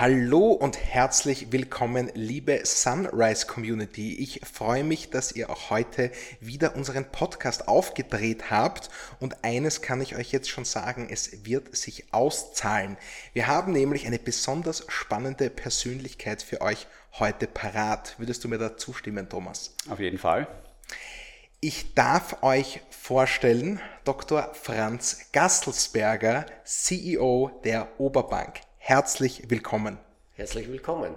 Hallo und herzlich willkommen, liebe Sunrise Community. Ich freue mich, dass ihr auch heute wieder unseren Podcast aufgedreht habt und eines kann ich euch jetzt schon sagen, es wird sich auszahlen. Wir haben nämlich eine besonders spannende Persönlichkeit für euch heute parat. Würdest du mir da zustimmen, Thomas? Auf jeden Fall. Ich darf euch vorstellen, Dr. Franz Gasselsberger, CEO der Oberbank. Herzlich willkommen. Herzlich willkommen.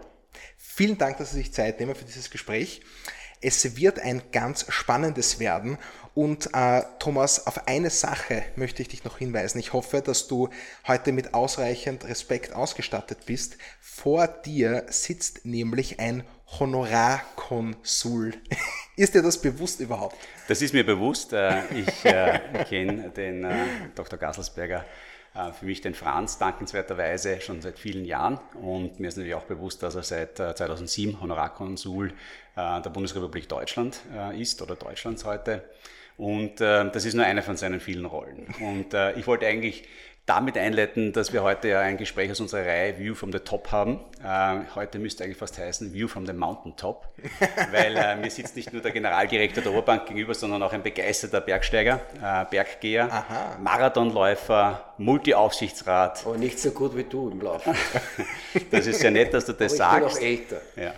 Vielen Dank, dass Sie sich Zeit nehmen für dieses Gespräch. Es wird ein ganz spannendes werden. Und äh, Thomas, auf eine Sache möchte ich dich noch hinweisen. Ich hoffe, dass du heute mit ausreichend Respekt ausgestattet bist. Vor dir sitzt nämlich ein Honorarkonsul. ist dir das bewusst überhaupt? Das ist mir bewusst. Äh, ich äh, kenne den äh, Dr. Gasselsberger für mich den Franz dankenswerterweise schon seit vielen Jahren und mir ist natürlich auch bewusst, dass er seit 2007 äh, Honorarkonsul äh, der Bundesrepublik Deutschland ist oder Deutschlands heute. Und das ist nur eine von seinen vielen Rollen. Und ich wollte eigentlich damit einleiten, dass wir heute ja ein Gespräch aus unserer Reihe View from the Top haben. Äh, heute müsste eigentlich fast heißen View from the Mountain Top, weil äh, mir sitzt nicht nur der Generaldirektor der Oberbank gegenüber, sondern auch ein begeisterter Bergsteiger, äh, Berggeher, Aha. Marathonläufer, Multiaufsichtsrat. Aber nicht so gut wie du im Lauf. das ist ja nett, dass du das Aber sagst. Ich bin noch älter. Ja.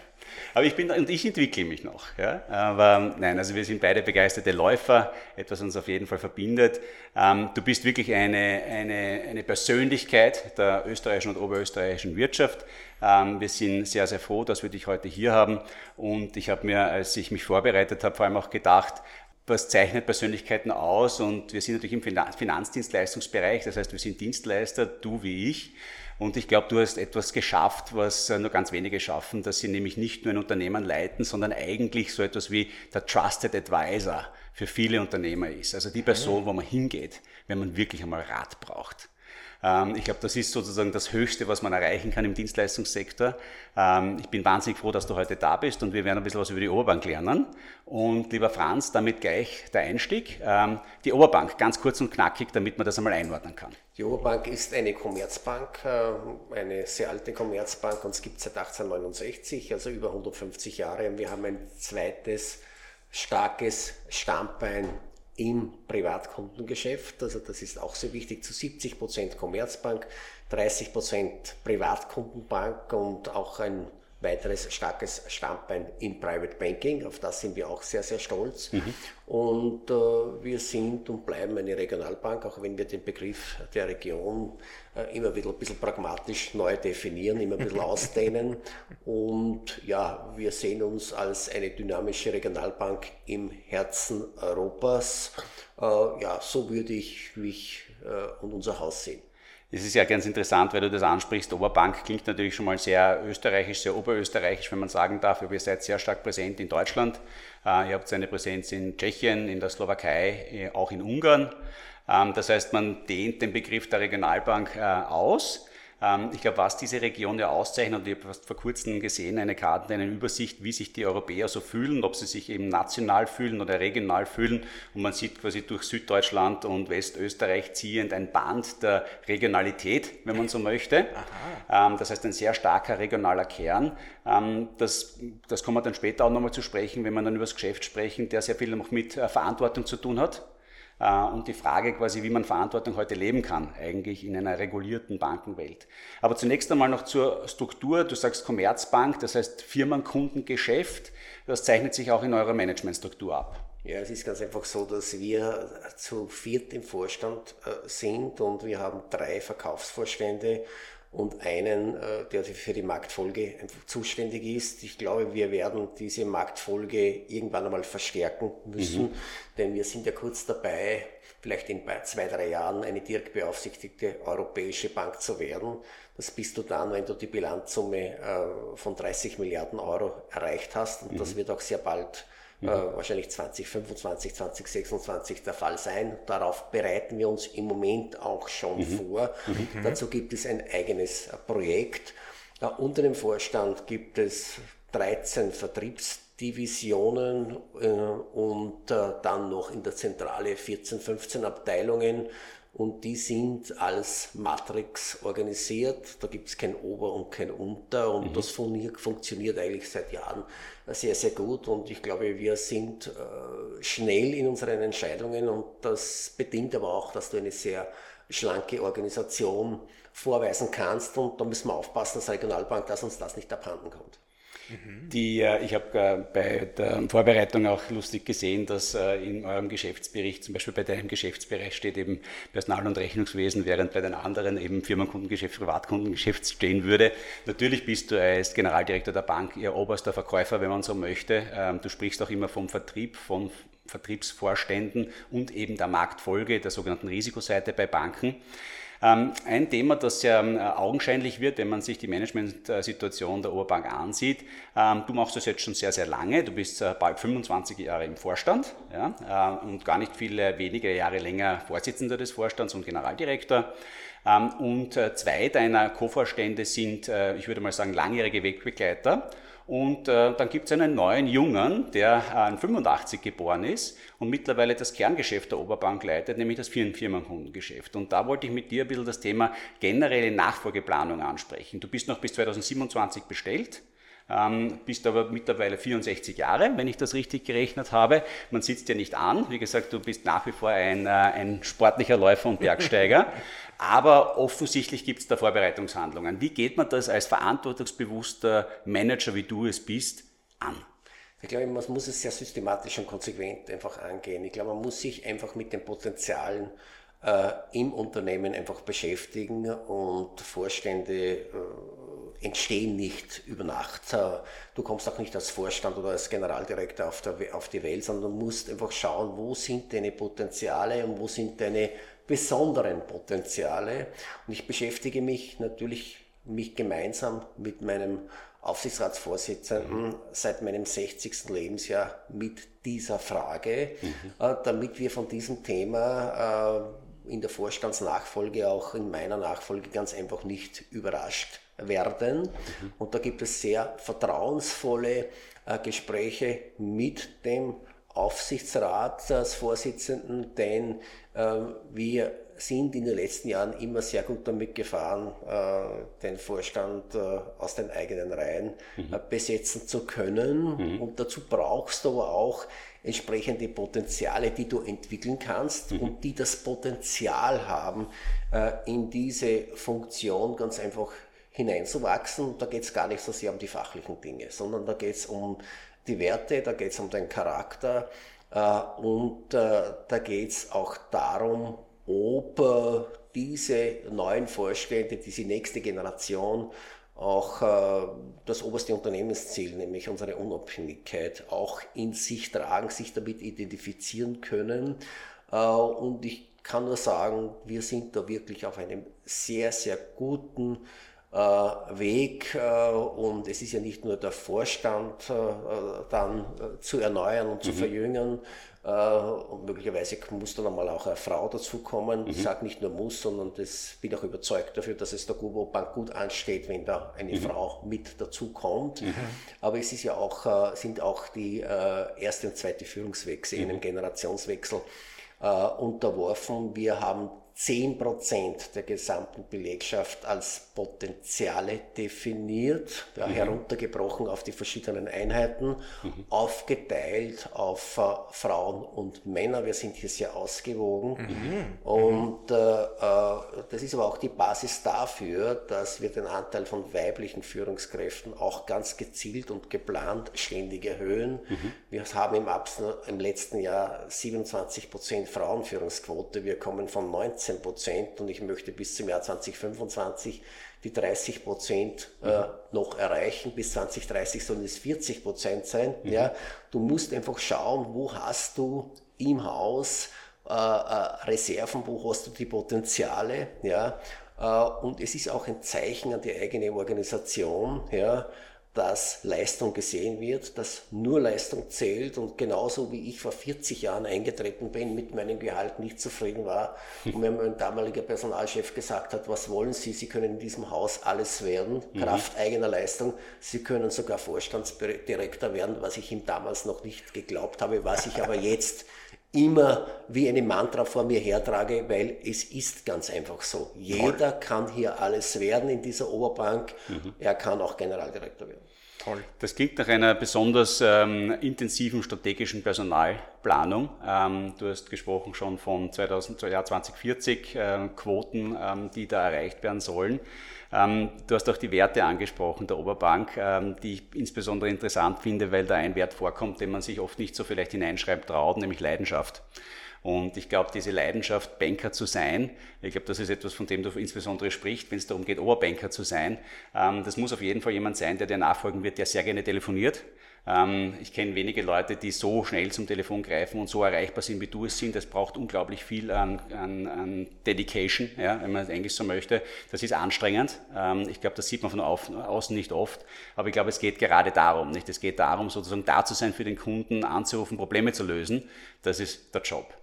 Aber ich bin und ich entwickle mich noch. Ja? Aber nein, also wir sind beide begeisterte Läufer, etwas uns auf jeden Fall verbindet. Ähm, du bist wirklich eine, eine, eine Persönlichkeit der österreichischen und oberösterreichischen Wirtschaft. Ähm, wir sind sehr, sehr froh, dass wir dich heute hier haben. Und ich habe mir, als ich mich vorbereitet habe, vor allem auch gedacht, was zeichnet Persönlichkeiten aus? Und wir sind natürlich im Finanzdienstleistungsbereich, das heißt, wir sind Dienstleister, du wie ich. Und ich glaube, du hast etwas geschafft, was nur ganz wenige schaffen, dass sie nämlich nicht nur ein Unternehmen leiten, sondern eigentlich so etwas wie der Trusted Advisor für viele Unternehmer ist. Also die Person, wo man hingeht, wenn man wirklich einmal Rat braucht. Ähm, ich glaube, das ist sozusagen das Höchste, was man erreichen kann im Dienstleistungssektor. Ähm, ich bin wahnsinnig froh, dass du heute da bist und wir werden ein bisschen was über die Oberbank lernen. Und lieber Franz, damit gleich der Einstieg. Ähm, die Oberbank, ganz kurz und knackig, damit man das einmal einordnen kann. Die Oberbank ist eine Commerzbank, eine sehr alte Commerzbank und es gibt seit 1869, also über 150 Jahre. Und wir haben ein zweites starkes Stammbein im Privatkundengeschäft. Also das ist auch sehr wichtig, zu 70 Prozent Commerzbank, 30 Prozent Privatkundenbank und auch ein weiteres starkes Standbein im Private Banking. Auf das sind wir auch sehr, sehr stolz. Mhm. Und äh, wir sind und bleiben eine Regionalbank, auch wenn wir den Begriff der Region äh, immer wieder ein bisschen pragmatisch neu definieren, immer ein bisschen ausdehnen. Und ja, wir sehen uns als eine dynamische Regionalbank im Herzen Europas. Äh, ja, so würde ich mich äh, und unser Haus sehen. Es ist ja ganz interessant, weil du das ansprichst. Oberbank klingt natürlich schon mal sehr österreichisch, sehr oberösterreichisch, wenn man sagen darf. Aber ihr seid sehr stark präsent in Deutschland. Äh, ihr habt eine Präsenz in Tschechien, in der Slowakei, äh, auch in Ungarn. Ähm, das heißt, man dehnt den Begriff der Regionalbank äh, aus. Ähm, ich glaube, was diese Region ja auszeichnet, und ich habe vor kurzem gesehen, eine Karte, eine Übersicht, wie sich die Europäer so fühlen, ob sie sich eben national fühlen oder regional fühlen. Und man sieht quasi durch Süddeutschland und Westösterreich ziehend ein Band der Regionalität, wenn man so möchte. Aha. Ähm, das heißt, ein sehr starker regionaler Kern. Ähm, das, das kommen wir dann später auch nochmal zu sprechen, wenn wir dann über das Geschäft sprechen, der sehr viel noch mit äh, Verantwortung zu tun hat. Äh, und die Frage quasi, wie man Verantwortung heute leben kann, eigentlich in einer regulierten Bankenwelt. Aber zunächst einmal noch zur Struktur. Du sagst Commerzbank, das heißt Firmenkundengeschäft. Das zeichnet sich auch in eurer Managementstruktur ab. Ja, es ist ganz einfach so, dass wir zu viert im Vorstand äh, sind und wir haben drei Verkaufsvorstände und einen, äh, der für die Marktfolge einfach zuständig ist. Ich glaube, wir werden diese Marktfolge irgendwann einmal verstärken müssen, mhm. denn wir sind ja kurz dabei, vielleicht in zwei, drei Jahren eine direkt beaufsichtigte europäische Bank zu werden. Das bist du dann, wenn du die Bilanzsumme äh, von 30 Milliarden Euro erreicht hast. Und mhm. das wird auch sehr bald mhm. äh, wahrscheinlich 2025, 2026 der Fall sein. Darauf bereiten wir uns im Moment auch schon mhm. vor. Mhm. Dazu gibt es ein eigenes Projekt. Äh, unter dem Vorstand gibt es 13 Vertriebs Divisionen äh, und äh, dann noch in der Zentrale 14, 15 Abteilungen und die sind als Matrix organisiert. Da gibt es kein Ober und kein Unter und mhm. das funktioniert eigentlich seit Jahren sehr, sehr gut und ich glaube, wir sind äh, schnell in unseren Entscheidungen und das bedingt aber auch, dass du eine sehr schlanke Organisation vorweisen kannst und da müssen wir aufpassen als Regionalbank, dass uns das nicht abhanden kommt. Die, äh, ich habe äh, bei der Vorbereitung auch lustig gesehen, dass äh, in eurem Geschäftsbericht, zum Beispiel bei deinem Geschäftsbereich steht eben Personal- und Rechnungswesen, während bei den anderen eben Firmenkundengeschäft, Privatkundengeschäft stehen würde. Natürlich bist du als Generaldirektor der Bank ihr oberster Verkäufer, wenn man so möchte. Ähm, du sprichst auch immer vom Vertrieb, von Vertriebsvorständen und eben der Marktfolge, der sogenannten Risikoseite bei Banken. Ähm, ein Thema, das sehr ähm, augenscheinlich wird, wenn man sich die Managementsituation der Oberbank ansieht. Ähm, du machst das jetzt schon sehr, sehr lange. Du bist äh, bald 25 Jahre im Vorstand ja, äh, und gar nicht viele wenige Jahre länger Vorsitzender des Vorstands und Generaldirektor. Und äh, zwei deiner Co-Vorstände sind, ich würde mal sagen, langjährige Wegbegleiter. Und äh, dann gibt es einen neuen Jungen, der äh, 85 geboren ist und mittlerweile das Kerngeschäft der Oberbank leitet, nämlich das Firmenkundengeschäft. Und da wollte ich mit dir ein bisschen das Thema generelle Nachfolgeplanung ansprechen. Du bist noch bis 2027 bestellt. Ähm, bist aber mittlerweile 64 Jahre, wenn ich das richtig gerechnet habe. Man sitzt dir nicht an. Wie gesagt, du bist nach wie vor ein, äh, ein sportlicher Läufer und Bergsteiger. Aber offensichtlich gibt es da Vorbereitungshandlungen. Wie geht man das als verantwortungsbewusster Manager, wie du es bist, an? Ich glaube, man muss es sehr systematisch und konsequent einfach angehen. Ich glaube, man muss sich einfach mit den Potenzialen äh, im Unternehmen einfach beschäftigen und Vorstände äh, entstehen nicht über Nacht. Du kommst auch nicht als Vorstand oder als Generaldirektor auf, der, auf die Welt, sondern du musst einfach schauen, wo sind deine Potenziale und wo sind deine besonderen Potenziale. Und ich beschäftige mich natürlich mich gemeinsam mit meinem Aufsichtsratsvorsitzenden mhm. seit meinem 60. Lebensjahr mit dieser Frage, mhm. äh, damit wir von diesem Thema äh, in der Vorstandsnachfolge, auch in meiner Nachfolge ganz einfach nicht überrascht werden. Und da gibt es sehr vertrauensvolle äh, Gespräche mit dem Aufsichtsrat als Vorsitzenden, denn äh, wir sind in den letzten Jahren immer sehr gut damit gefahren, äh, den Vorstand äh, aus den eigenen Reihen mhm. besetzen zu können. Mhm. Und dazu brauchst du aber auch entsprechende Potenziale, die du entwickeln kannst mhm. und die das Potenzial haben, in diese Funktion ganz einfach hineinzuwachsen. Da geht es gar nicht so sehr um die fachlichen Dinge, sondern da geht es um die Werte, da geht es um den Charakter äh, und äh, da geht es auch darum, ob äh, diese neuen Vorstände, diese nächste Generation auch das oberste Unternehmensziel, nämlich unsere Unabhängigkeit, auch in sich tragen, sich damit identifizieren können. Und ich kann nur sagen, wir sind da wirklich auf einem sehr, sehr guten äh, Weg äh, und es ist ja nicht nur der Vorstand äh, dann zu erneuern und zu mhm. verjüngen und möglicherweise muss dann einmal auch eine Frau dazukommen. Mhm. Ich sage nicht nur muss, sondern das bin auch überzeugt dafür, dass es der Gubo Bank gut ansteht, wenn da eine mhm. Frau mit dazukommt. Mhm. Aber es ist ja auch, sind auch die erste und zweite Führungswechsel in einem mhm. Generationswechsel unterworfen. Wir haben 10% der gesamten Belegschaft als Potenziale definiert, ja, mhm. heruntergebrochen auf die verschiedenen Einheiten, mhm. aufgeteilt auf äh, Frauen und Männer. Wir sind hier sehr ausgewogen. Mhm. Und äh, äh, das ist aber auch die Basis dafür, dass wir den Anteil von weiblichen Führungskräften auch ganz gezielt und geplant ständig erhöhen. Mhm. Wir haben im, im letzten Jahr 27% Frauenführungsquote. Wir kommen von 19 13 Prozent und ich möchte bis zum Jahr 2025 die 30 Prozent äh, mhm. noch erreichen. Bis 2030 sollen es 40 Prozent sein. Mhm. Ja, du musst einfach schauen, wo hast du im Haus äh, äh, Reserven, wo hast du die Potenziale. Ja, äh, und es ist auch ein Zeichen an die eigene Organisation. Ja, dass Leistung gesehen wird, dass nur Leistung zählt und genauso wie ich vor 40 Jahren eingetreten bin, mit meinem Gehalt nicht zufrieden war und mir mein damaliger Personalchef gesagt hat, was wollen Sie? Sie können in diesem Haus alles werden, mhm. Kraft eigener Leistung. Sie können sogar Vorstandsdirektor werden, was ich ihm damals noch nicht geglaubt habe, was ich aber jetzt immer wie eine Mantra vor mir hertrage, weil es ist ganz einfach so. Jeder Toll. kann hier alles werden in dieser Oberbank. Mhm. Er kann auch Generaldirektor werden. Toll. Das klingt nach einer besonders ähm, intensiven strategischen Personalplanung. Ähm, du hast gesprochen schon von 2000, Jahr 2040 äh, Quoten, ähm, die da erreicht werden sollen. Ähm, du hast auch die Werte angesprochen der Oberbank, ähm, die ich insbesondere interessant finde, weil da ein Wert vorkommt, den man sich oft nicht so vielleicht hineinschreibt traut, nämlich Leidenschaft. Und ich glaube, diese Leidenschaft, Banker zu sein, ich glaube, das ist etwas, von dem du insbesondere sprichst, wenn es darum geht, Oberbanker zu sein. Ähm, das muss auf jeden Fall jemand sein, der dir nachfolgen wird, der sehr gerne telefoniert, ich kenne wenige Leute, die so schnell zum Telefon greifen und so erreichbar sind, wie du es sind. Das braucht unglaublich viel an, an, an Dedication, ja, wenn man es eigentlich so möchte. Das ist anstrengend. Ähm, ich glaube, das sieht man von außen nicht oft. Aber ich glaube, es geht gerade darum. Nicht? Es geht darum, sozusagen da zu sein für den Kunden, anzurufen, Probleme zu lösen. Das ist der Job.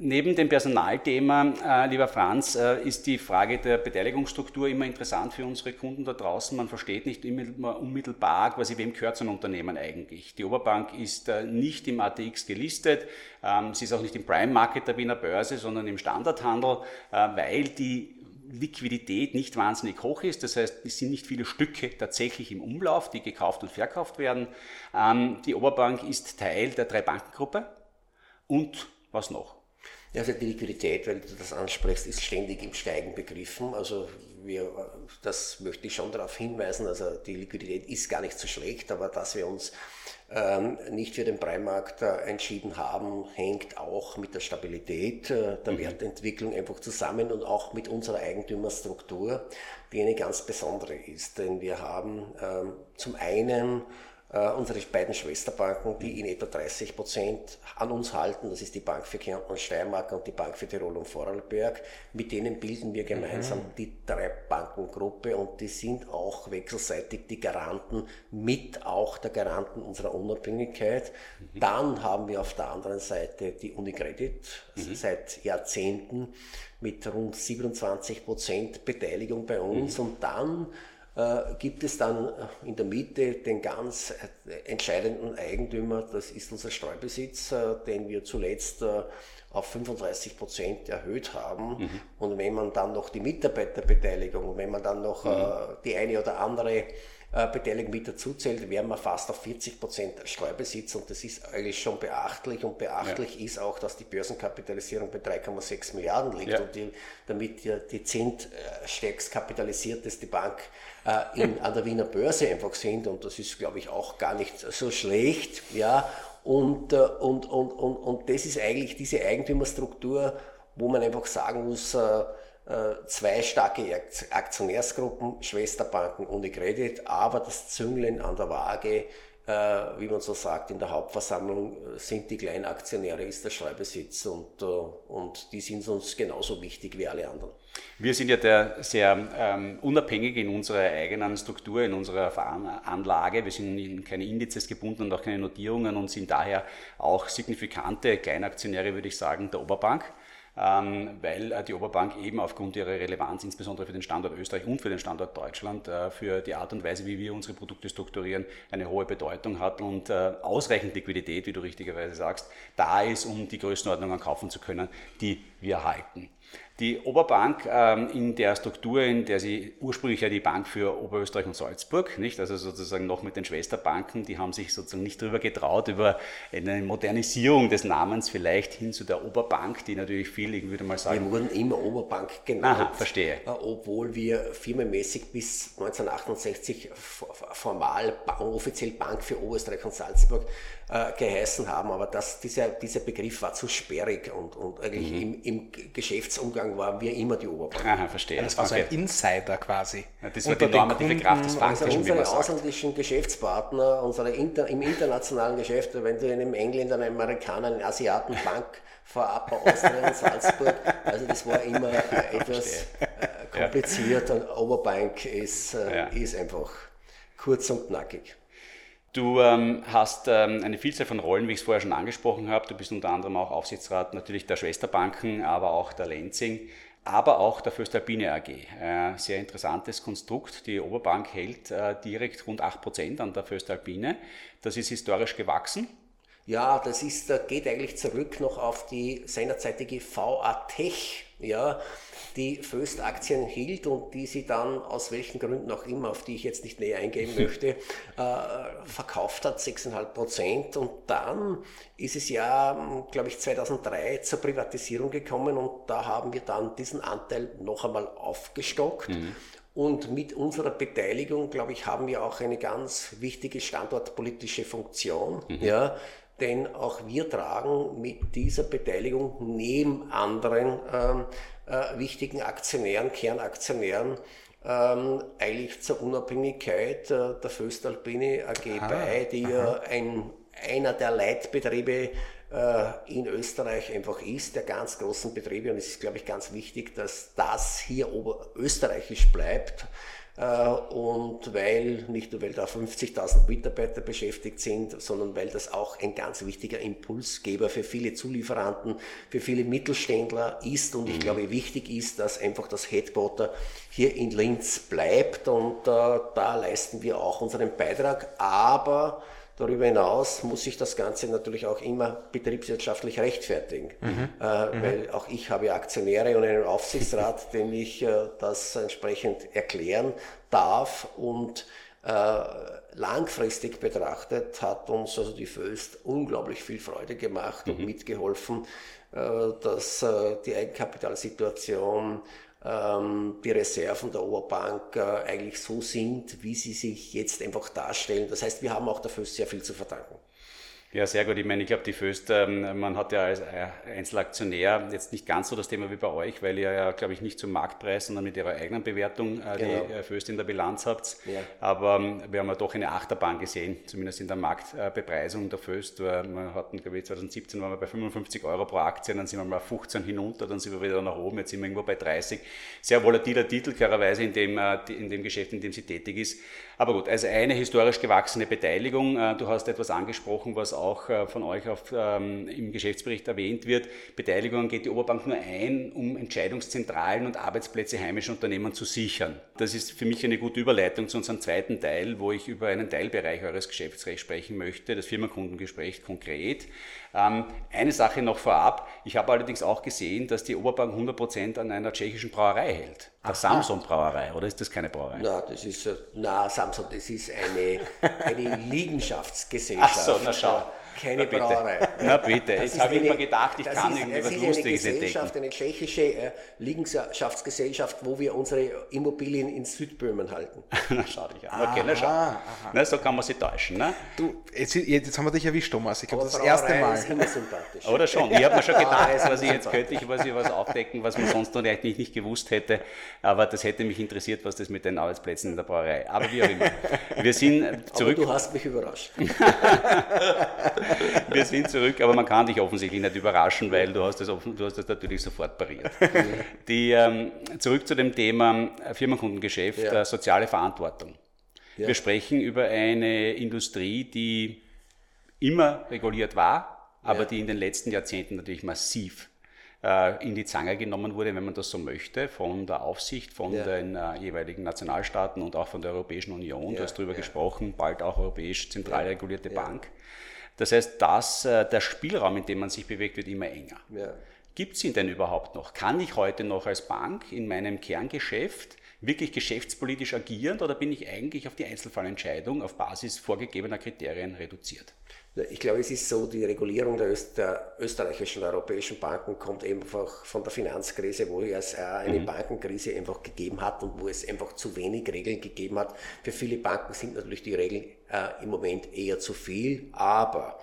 Neben dem Personalthema, äh, lieber Franz, äh, ist die Frage der Beteiligungsstruktur immer interessant für unsere Kunden da draußen. Man versteht nicht immer unmittelbar, quasi wem gehört so ein Unternehmen eigentlich. Die Oberbank ist äh, nicht im ATX gelistet, ähm, sie ist auch nicht im Prime Market der Wiener Börse, sondern im Standardhandel, äh, weil die Liquidität nicht wahnsinnig hoch ist. Das heißt, es sind nicht viele Stücke tatsächlich im Umlauf, die gekauft und verkauft werden. Ähm, die Oberbank ist Teil der Drei-Banken-Gruppe. Und was noch? Ja, also die Liquidität, weil du das ansprichst, ist ständig im Steigen begriffen. Also wir, das möchte ich schon darauf hinweisen. Also die Liquidität ist gar nicht so schlecht, aber dass wir uns ähm, nicht für den Breimarkt äh, entschieden haben, hängt auch mit der Stabilität äh, der mhm. Wertentwicklung einfach zusammen und auch mit unserer Eigentümerstruktur, die eine ganz besondere ist. Denn wir haben ähm, zum einen äh, unsere beiden Schwesterbanken, die in etwa 30 Prozent an uns halten. Das ist die Bank für Kärnten und Steiermark und die Bank für Tirol und Vorarlberg. Mit denen bilden wir gemeinsam mhm. die drei Bankengruppe und die sind auch wechselseitig die Garanten, mit auch der Garanten unserer Unabhängigkeit. Mhm. Dann haben wir auf der anderen Seite die Unicredit mhm. seit Jahrzehnten mit rund 27 Prozent Beteiligung bei uns mhm. und dann gibt es dann äh, in der Mitte den ganz äh, entscheidenden Eigentümer, das ist unser Streubesitz, den wir zuletzt auf 35 Prozent erhöht haben. Mhm. Und wenn man dann noch die Mitarbeiterbeteiligung, wenn man dann noch mhm. die eine oder andere Beteiligung mit dazu zählt, wären wir fast auf 40 Prozent Streubesitz und das ist eigentlich schon beachtlich und beachtlich ja. ist auch, dass die Börsenkapitalisierung bei 3,6 Milliarden liegt ja. und die, damit die, die zehntstärkst kapitalisierteste Bank äh, in, an der Wiener Börse einfach sind und das ist, glaube ich, auch gar nicht so schlecht. Ja, und, äh, und, und, und, und das ist eigentlich diese Eigentümerstruktur, wo man einfach sagen muss, äh, zwei starke Aktionärsgruppen, Schwesterbanken ohne Credit, aber das Züngeln an der Waage äh, wie man so sagt, in der Hauptversammlung äh, sind die Kleinaktionäre, ist der Schreibesitz und, äh, und die sind uns genauso wichtig wie alle anderen. Wir sind ja der sehr ähm, unabhängig in unserer eigenen Struktur, in unserer Anlage. Wir sind in keine Indizes gebunden und auch keine Notierungen und sind daher auch signifikante Kleinaktionäre, würde ich sagen, der Oberbank. Ähm, weil äh, die Oberbank eben aufgrund ihrer Relevanz, insbesondere für den Standort Österreich und für den Standort Deutschland, äh, für die Art und Weise, wie wir unsere Produkte strukturieren, eine hohe Bedeutung hat und äh, ausreichend Liquidität, wie du richtigerweise sagst, da ist, um die Größenordnungen kaufen zu können, die wir halten. Die Oberbank ähm, in der Struktur, in der sie ursprünglich ja die Bank für Oberösterreich und Salzburg, nicht? Also sozusagen noch mit den Schwesterbanken, die haben sich sozusagen nicht drüber getraut, über eine Modernisierung des Namens vielleicht hin zu der Oberbank, die natürlich viel, ich würde mal sagen. Wir wurden immer Oberbank genannt. Aha, verstehe. Äh, obwohl wir firmenmäßig bis 1968 formal offiziell Bank für Oberösterreich und Salzburg äh, geheißen haben, aber das, dieser, dieser Begriff war zu sperrig und, und eigentlich mhm. im, im, Geschäftsumgang waren wir immer die Oberbank. Aha, verstehe. Das war so ein Insider quasi. Ja, das war die normative Kraft des Banken, also unsere ausländischen Geschäftspartner, unsere Inter, im internationalen Geschäft, wenn du einem Engländer, einem Amerikaner, einen Asiaten Bank vorab bei Austria und Salzburg, also das war immer äh, etwas äh, kompliziert ja. und Oberbank ist, äh, ja. ist einfach kurz und knackig. Du ähm, hast ähm, eine Vielzahl von Rollen, wie ich es vorher schon angesprochen habe. Du bist unter anderem auch Aufsichtsrat natürlich der Schwesterbanken, aber auch der Lenzing, aber auch der Föstalpine AG. Äh, sehr interessantes Konstrukt. Die Oberbank hält äh, direkt rund 8% an der Föstalpine. Das ist historisch gewachsen. Ja, das ist, geht eigentlich zurück noch auf die seinerzeitige VA Tech, ja, die Föst-Aktien hielt und die sie dann aus welchen Gründen auch immer, auf die ich jetzt nicht näher eingehen möchte, äh, verkauft hat, 6,5 Prozent. Und dann ist es ja, glaube ich, 2003 zur Privatisierung gekommen und da haben wir dann diesen Anteil noch einmal aufgestockt. Mhm. Und mit unserer Beteiligung, glaube ich, haben wir auch eine ganz wichtige standortpolitische Funktion. Mhm. Ja, denn auch wir tragen mit dieser Beteiligung neben anderen ähm, äh, wichtigen Aktionären, Kernaktionären, ähm, eigentlich zur Unabhängigkeit äh, der Föstalpine AG aha, bei, die ja ein, einer der Leitbetriebe äh, in Österreich einfach ist, der ganz großen Betriebe. Und es ist, glaube ich, ganz wichtig, dass das hier oberösterreichisch bleibt. Äh, und weil nicht nur weil da 50.000 Mitarbeiter beschäftigt sind, sondern weil das auch ein ganz wichtiger Impulsgeber für viele Zulieferanten, für viele Mittelständler ist und ich mhm. glaube wichtig ist, dass einfach das Headquarter hier in Linz bleibt und äh, da leisten wir auch unseren Beitrag, aber Darüber hinaus muss ich das Ganze natürlich auch immer betriebswirtschaftlich rechtfertigen, mhm. Äh, mhm. weil auch ich habe Aktionäre und einen Aufsichtsrat, dem ich äh, das entsprechend erklären darf und äh, langfristig betrachtet hat uns also die Föst unglaublich viel Freude gemacht mhm. und mitgeholfen, äh, dass äh, die Eigenkapitalsituation die Reserven der Oberbank äh, eigentlich so sind, wie sie sich jetzt einfach darstellen. Das heißt, wir haben auch dafür sehr viel zu verdanken. Ja, sehr gut. Ich meine, ich glaube, die Föst, ähm, man hat ja als äh, Einzelaktionär jetzt nicht ganz so das Thema wie bei euch, weil ihr ja, glaube ich, nicht zum Marktpreis, sondern mit ihrer eigenen Bewertung äh, genau. die Föst in der Bilanz habt. Ja. Aber ähm, wir haben ja doch eine Achterbahn gesehen, zumindest in der Marktbepreisung der Föst. Wir hatten, glaube ich, 2017 waren wir bei 55 Euro pro Aktie, dann sind wir mal 15 hinunter, dann sind wir wieder nach oben, jetzt sind wir irgendwo bei 30. Sehr volatiler Titel, klarerweise in dem, in dem Geschäft, in dem sie tätig ist. Aber gut, also eine historisch gewachsene Beteiligung. Du hast etwas angesprochen, was auch äh, von euch auf, ähm, im Geschäftsbericht erwähnt wird, Beteiligungen geht die Oberbank nur ein, um Entscheidungszentralen und Arbeitsplätze heimischer Unternehmen zu sichern. Das ist für mich eine gute Überleitung zu unserem zweiten Teil, wo ich über einen Teilbereich eures Geschäftsrechts sprechen möchte, das Firmenkundengespräch konkret. Ähm, eine Sache noch vorab. Ich habe allerdings auch gesehen, dass die Oberbank 100% an einer tschechischen Brauerei hält. Der Samson Brauerei, oder ist das keine Brauerei? Na, das ist, äh, na, Samson, das ist eine, eine Liegenschaftsgesellschaft. Ach so, na schau keine na Brauerei. Na bitte, jetzt habe ich mir gedacht, ich kann ist, irgendwie was Lustiges eine Gesellschaft, Eine tschechische äh, Liegenschaftsgesellschaft, wo wir unsere Immobilien in Südböhmen halten. na schau dich an. Okay, na schau. Na, so kann man sich täuschen. Ne? Du, jetzt, jetzt haben wir dich erwischt, Thomas. Ich glaube, das, das erste Mal. Ist immer sympathisch. Oder schon. Ich habe mir schon gedacht, was ich jetzt könnte ich was, ich was aufdecken, was man sonst noch eigentlich nicht gewusst hätte. Aber das hätte mich interessiert, was das mit den Arbeitsplätzen in der Brauerei. Aber wie auch immer. Wir sind zurück. Aber du hast mich überrascht. wir sind zurück, aber man kann dich offensichtlich nicht überraschen, weil du hast das, du hast das natürlich sofort pariert. Die, ähm, zurück zu dem Thema Firmenkundengeschäft, ja. äh, soziale Verantwortung. Ja. Wir sprechen über eine Industrie, die immer reguliert war, aber ja. die in den letzten Jahrzehnten natürlich massiv äh, in die Zange genommen wurde, wenn man das so möchte, von der Aufsicht, von ja. den äh, jeweiligen Nationalstaaten und auch von der Europäischen Union. Ja, du hast darüber ja. gesprochen, bald auch europäisch zentral regulierte Bank. Das heißt, dass äh, der Spielraum, in dem man sich bewegt, wird immer enger. Ja. Gibt es ihn denn überhaupt noch? Kann ich heute noch als Bank in meinem Kerngeschäft wirklich geschäftspolitisch agieren oder bin ich eigentlich auf die Einzelfallentscheidung auf Basis vorgegebener Kriterien reduziert? Ich glaube, es ist so, die Regulierung der, Öst der österreichischen und europäischen Banken kommt einfach von der Finanzkrise, wo es eine mhm. Bankenkrise einfach gegeben hat und wo es einfach zu wenig Regeln gegeben hat. Für viele Banken sind natürlich die Regeln äh, im Moment eher zu viel, aber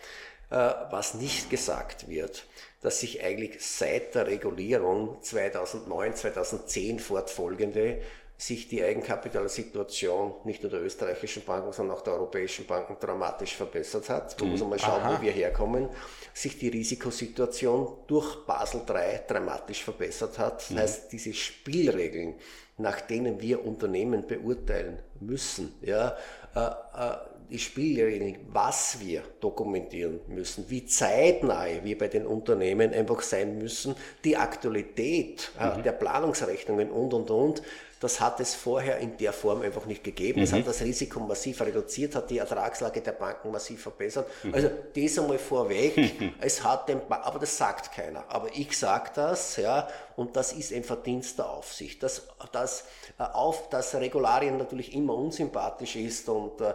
äh, was nicht gesagt wird, dass sich eigentlich seit der Regulierung 2009, 2010 fortfolgende sich die Eigenkapitalsituation nicht nur der österreichischen Banken, sondern auch der europäischen Banken dramatisch verbessert hat. Man muss mal schauen, Aha. wo wir herkommen. Sich die Risikosituation durch Basel III dramatisch verbessert hat. Das mhm. heißt, diese Spielregeln, nach denen wir Unternehmen beurteilen müssen, ja, äh, äh, die Spielregeln, was wir dokumentieren müssen, wie zeitnah wir bei den Unternehmen einfach sein müssen, die Aktualität äh, mhm. der Planungsrechnungen und, und, und, das hat es vorher in der Form einfach nicht gegeben. Mhm. Es hat das Risiko massiv reduziert, hat die Ertragslage der Banken massiv verbessert. Mhm. Also das einmal vorweg. es hat den ba aber das sagt keiner. Aber ich sage das, ja, und das ist ein Verdienst der Aufsicht. Dass, dass, äh, auf, dass Regularien natürlich immer unsympathisch ist und, äh,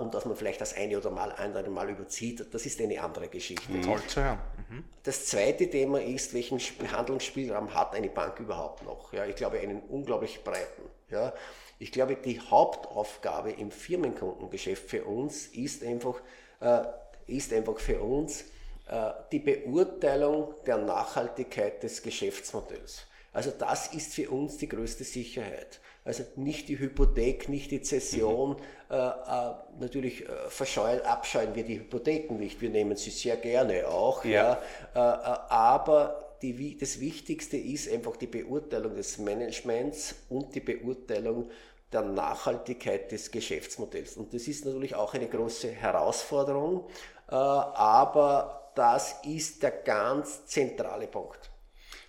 und dass man vielleicht das eine oder mal andere Mal überzieht, das ist eine andere Geschichte. Mhm. Toll zu hören. Mhm. Das zweite Thema ist, welchen Handlungsspielraum hat eine Bank überhaupt noch? Ja, ich glaube, einen unglaublich breiten. Ja. Ich glaube, die Hauptaufgabe im Firmenkundengeschäft für uns ist einfach, äh, ist einfach für uns die Beurteilung der Nachhaltigkeit des Geschäftsmodells. Also das ist für uns die größte Sicherheit. Also nicht die Hypothek, nicht die Zession. Mhm. Äh, äh, natürlich äh, verscheuen, abscheuen wir die Hypotheken nicht. Wir nehmen sie sehr gerne auch. Ja. ja. Äh, äh, aber die, das Wichtigste ist einfach die Beurteilung des Managements und die Beurteilung der Nachhaltigkeit des Geschäftsmodells. Und das ist natürlich auch eine große Herausforderung, äh, aber das ist der ganz zentrale Punkt.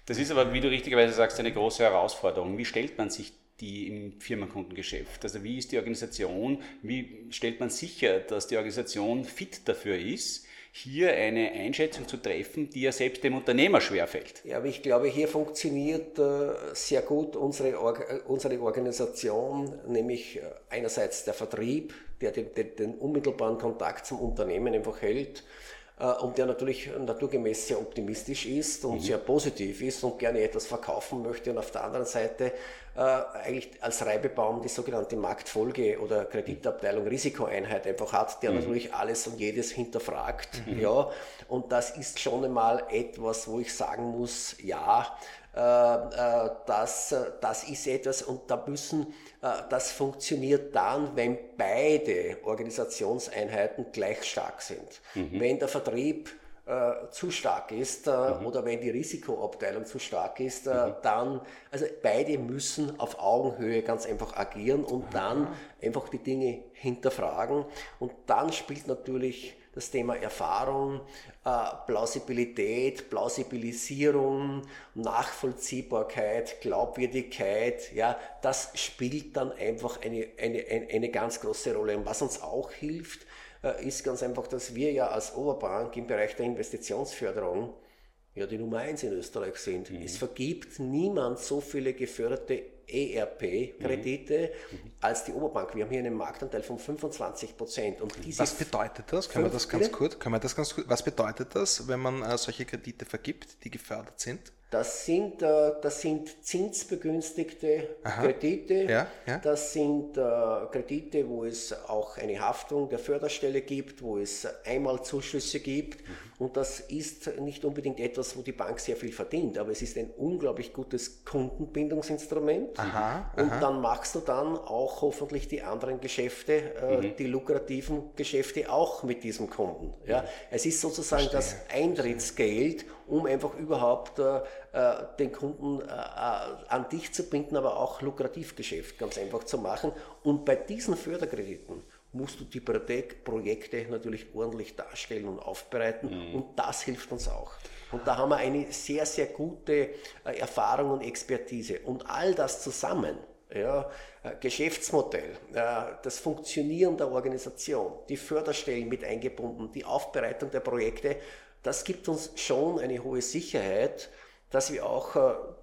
Das ist aber, wie du richtigerweise sagst, eine große Herausforderung. Wie stellt man sich die im Firmenkundengeschäft? Also wie ist die Organisation? Wie stellt man sicher, dass die Organisation fit dafür ist? hier eine Einschätzung zu treffen, die ja selbst dem Unternehmer schwerfällt. Ja, aber ich glaube, hier funktioniert äh, sehr gut unsere, äh, unsere Organisation, nämlich äh, einerseits der Vertrieb, der den, den, den unmittelbaren Kontakt zum Unternehmen einfach hält und der natürlich naturgemäß sehr optimistisch ist und mhm. sehr positiv ist und gerne etwas verkaufen möchte und auf der anderen Seite äh, eigentlich als Reibebaum die sogenannte Marktfolge oder Kreditabteilung Risikoeinheit einfach hat, der mhm. natürlich alles und jedes hinterfragt. Mhm. Ja, und das ist schon einmal etwas, wo ich sagen muss, ja, äh, äh, das, das ist etwas und da müssen, das funktioniert dann, wenn beide Organisationseinheiten gleich stark sind. Mhm. Wenn der Vertrieb äh, zu stark ist äh, mhm. oder wenn die Risikoabteilung zu stark ist, äh, mhm. dann, also beide müssen auf Augenhöhe ganz einfach agieren und dann einfach die Dinge hinterfragen. Und dann spielt natürlich das Thema Erfahrung, äh, Plausibilität, Plausibilisierung, Nachvollziehbarkeit, Glaubwürdigkeit, ja, das spielt dann einfach eine, eine, eine ganz große Rolle. Und was uns auch hilft, äh, ist ganz einfach, dass wir ja als Oberbank im Bereich der Investitionsförderung ja die Nummer eins in Österreich sind. Mhm. Es vergibt niemand so viele geförderte ERP-Kredite mhm. als die Oberbank. Wir haben hier einen Marktanteil von 25 Prozent. was bedeutet das? Können wir das ganz kurz? Können wir das ganz kurz? Was bedeutet das, wenn man äh, solche Kredite vergibt, die gefördert sind? Das sind, äh, das sind zinsbegünstigte Aha. Kredite. Ja, ja. Das sind äh, Kredite, wo es auch eine Haftung der Förderstelle gibt, wo es einmal Zuschüsse gibt. Mhm. Und das ist nicht unbedingt etwas, wo die Bank sehr viel verdient, aber es ist ein unglaublich gutes Kundenbindungsinstrument. Aha, und aha. dann machst du dann auch hoffentlich die anderen Geschäfte, äh, mhm. die lukrativen Geschäfte auch mit diesem Kunden. Ja? Es ist sozusagen Verstehe. das Eintrittsgeld, um einfach überhaupt äh, äh, den Kunden äh, äh, an dich zu binden, aber auch Lukrativgeschäft ganz einfach zu machen. Und bei diesen Förderkrediten musst du die Projekte natürlich ordentlich darstellen und aufbereiten mhm. und das hilft uns auch. Und da haben wir eine sehr, sehr gute äh, Erfahrung und Expertise. Und all das zusammen, ja, Geschäftsmodell, das Funktionieren der Organisation, die Förderstellen mit eingebunden, die Aufbereitung der Projekte, das gibt uns schon eine hohe Sicherheit, dass wir auch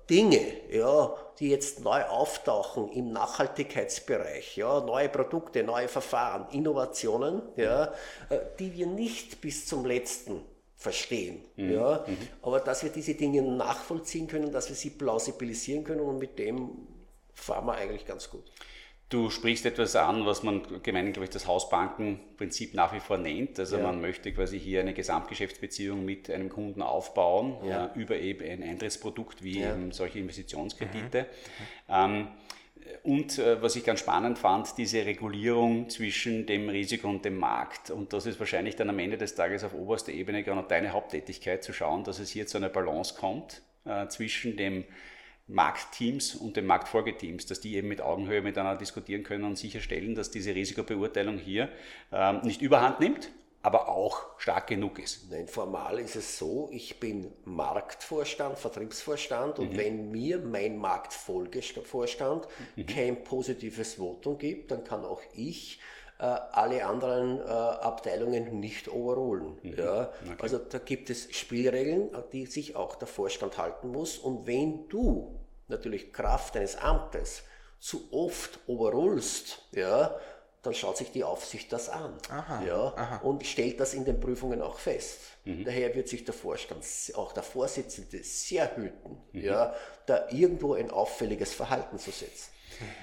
Dinge, ja, die jetzt neu auftauchen im Nachhaltigkeitsbereich, ja, neue Produkte, neue Verfahren, Innovationen, ja, äh, die wir nicht bis zum letzten verstehen, mhm. ja, mhm. aber dass wir diese Dinge nachvollziehen können, dass wir sie plausibilisieren können und mit dem fahren wir eigentlich ganz gut. Du sprichst etwas an, was man gemeinhin, glaube ich, das Hausbankenprinzip nach wie vor nennt. Also ja. man möchte quasi hier eine Gesamtgeschäftsbeziehung mit einem Kunden aufbauen, ja. äh, über eben ein Eintrittsprodukt wie ja. eben solche Investitionskredite. Mhm. Ähm, Und äh, was ich ganz spannend fand, diese Regulierung zwischen dem Risiko und dem Markt. Und das ist wahrscheinlich dann am Ende des Tages auf oberster Ebene noch deine Haupttätigkeit, zu schauen, dass es hier zu einer Balance kommt äh, zwischen dem Marktteams und den Marktfolgeteams, dass die eben mit Augenhöhe miteinander diskutieren können und sicherstellen, dass diese Risikobeurteilung hier ähm, nicht überhand nimmt, aber auch stark genug ist. Nein, formal ist es so, ich bin Marktvorstand, Vertriebsvorstand und mhm. wenn mir mein Marktfolgevorstand mhm. kein positives Votum gibt, dann kann auch ich äh, alle anderen äh, Abteilungen nicht overholen. Mhm. Ja? Okay. Also da gibt es Spielregeln, die sich auch der Vorstand halten muss. Und wenn du natürlich Kraft deines Amtes zu oft overholst, ja, dann schaut sich die Aufsicht das an aha, ja, aha. und stellt das in den Prüfungen auch fest. Mhm. Daher wird sich der Vorstand, auch der Vorsitzende, sehr hüten, mhm. ja, da irgendwo ein auffälliges Verhalten zu setzen.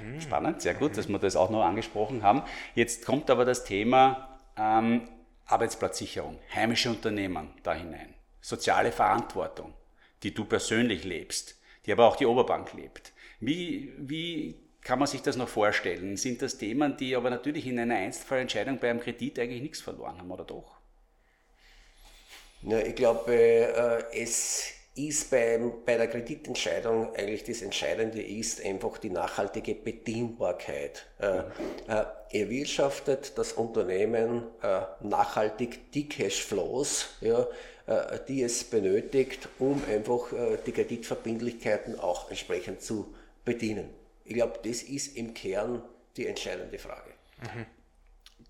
Mhm. Spannend, sehr gut, dass wir das auch noch angesprochen haben. Jetzt kommt aber das Thema ähm, Arbeitsplatzsicherung, heimische Unternehmen da hinein, soziale Verantwortung, die du persönlich lebst, die aber auch die Oberbank lebt. Wie, wie kann man sich das noch vorstellen? Sind das Themen, die aber natürlich in einer Einzelfallentscheidung bei einem Kredit eigentlich nichts verloren haben, oder doch? Ja, ich glaube, äh, es ist beim, bei der Kreditentscheidung eigentlich das Entscheidende ist einfach die nachhaltige Bedienbarkeit. Äh, äh, erwirtschaftet das Unternehmen äh, nachhaltig die Cashflows, ja, die es benötigt, um einfach äh, die Kreditverbindlichkeiten auch entsprechend zu bedienen. Ich glaube, das ist im Kern die entscheidende Frage. Mhm.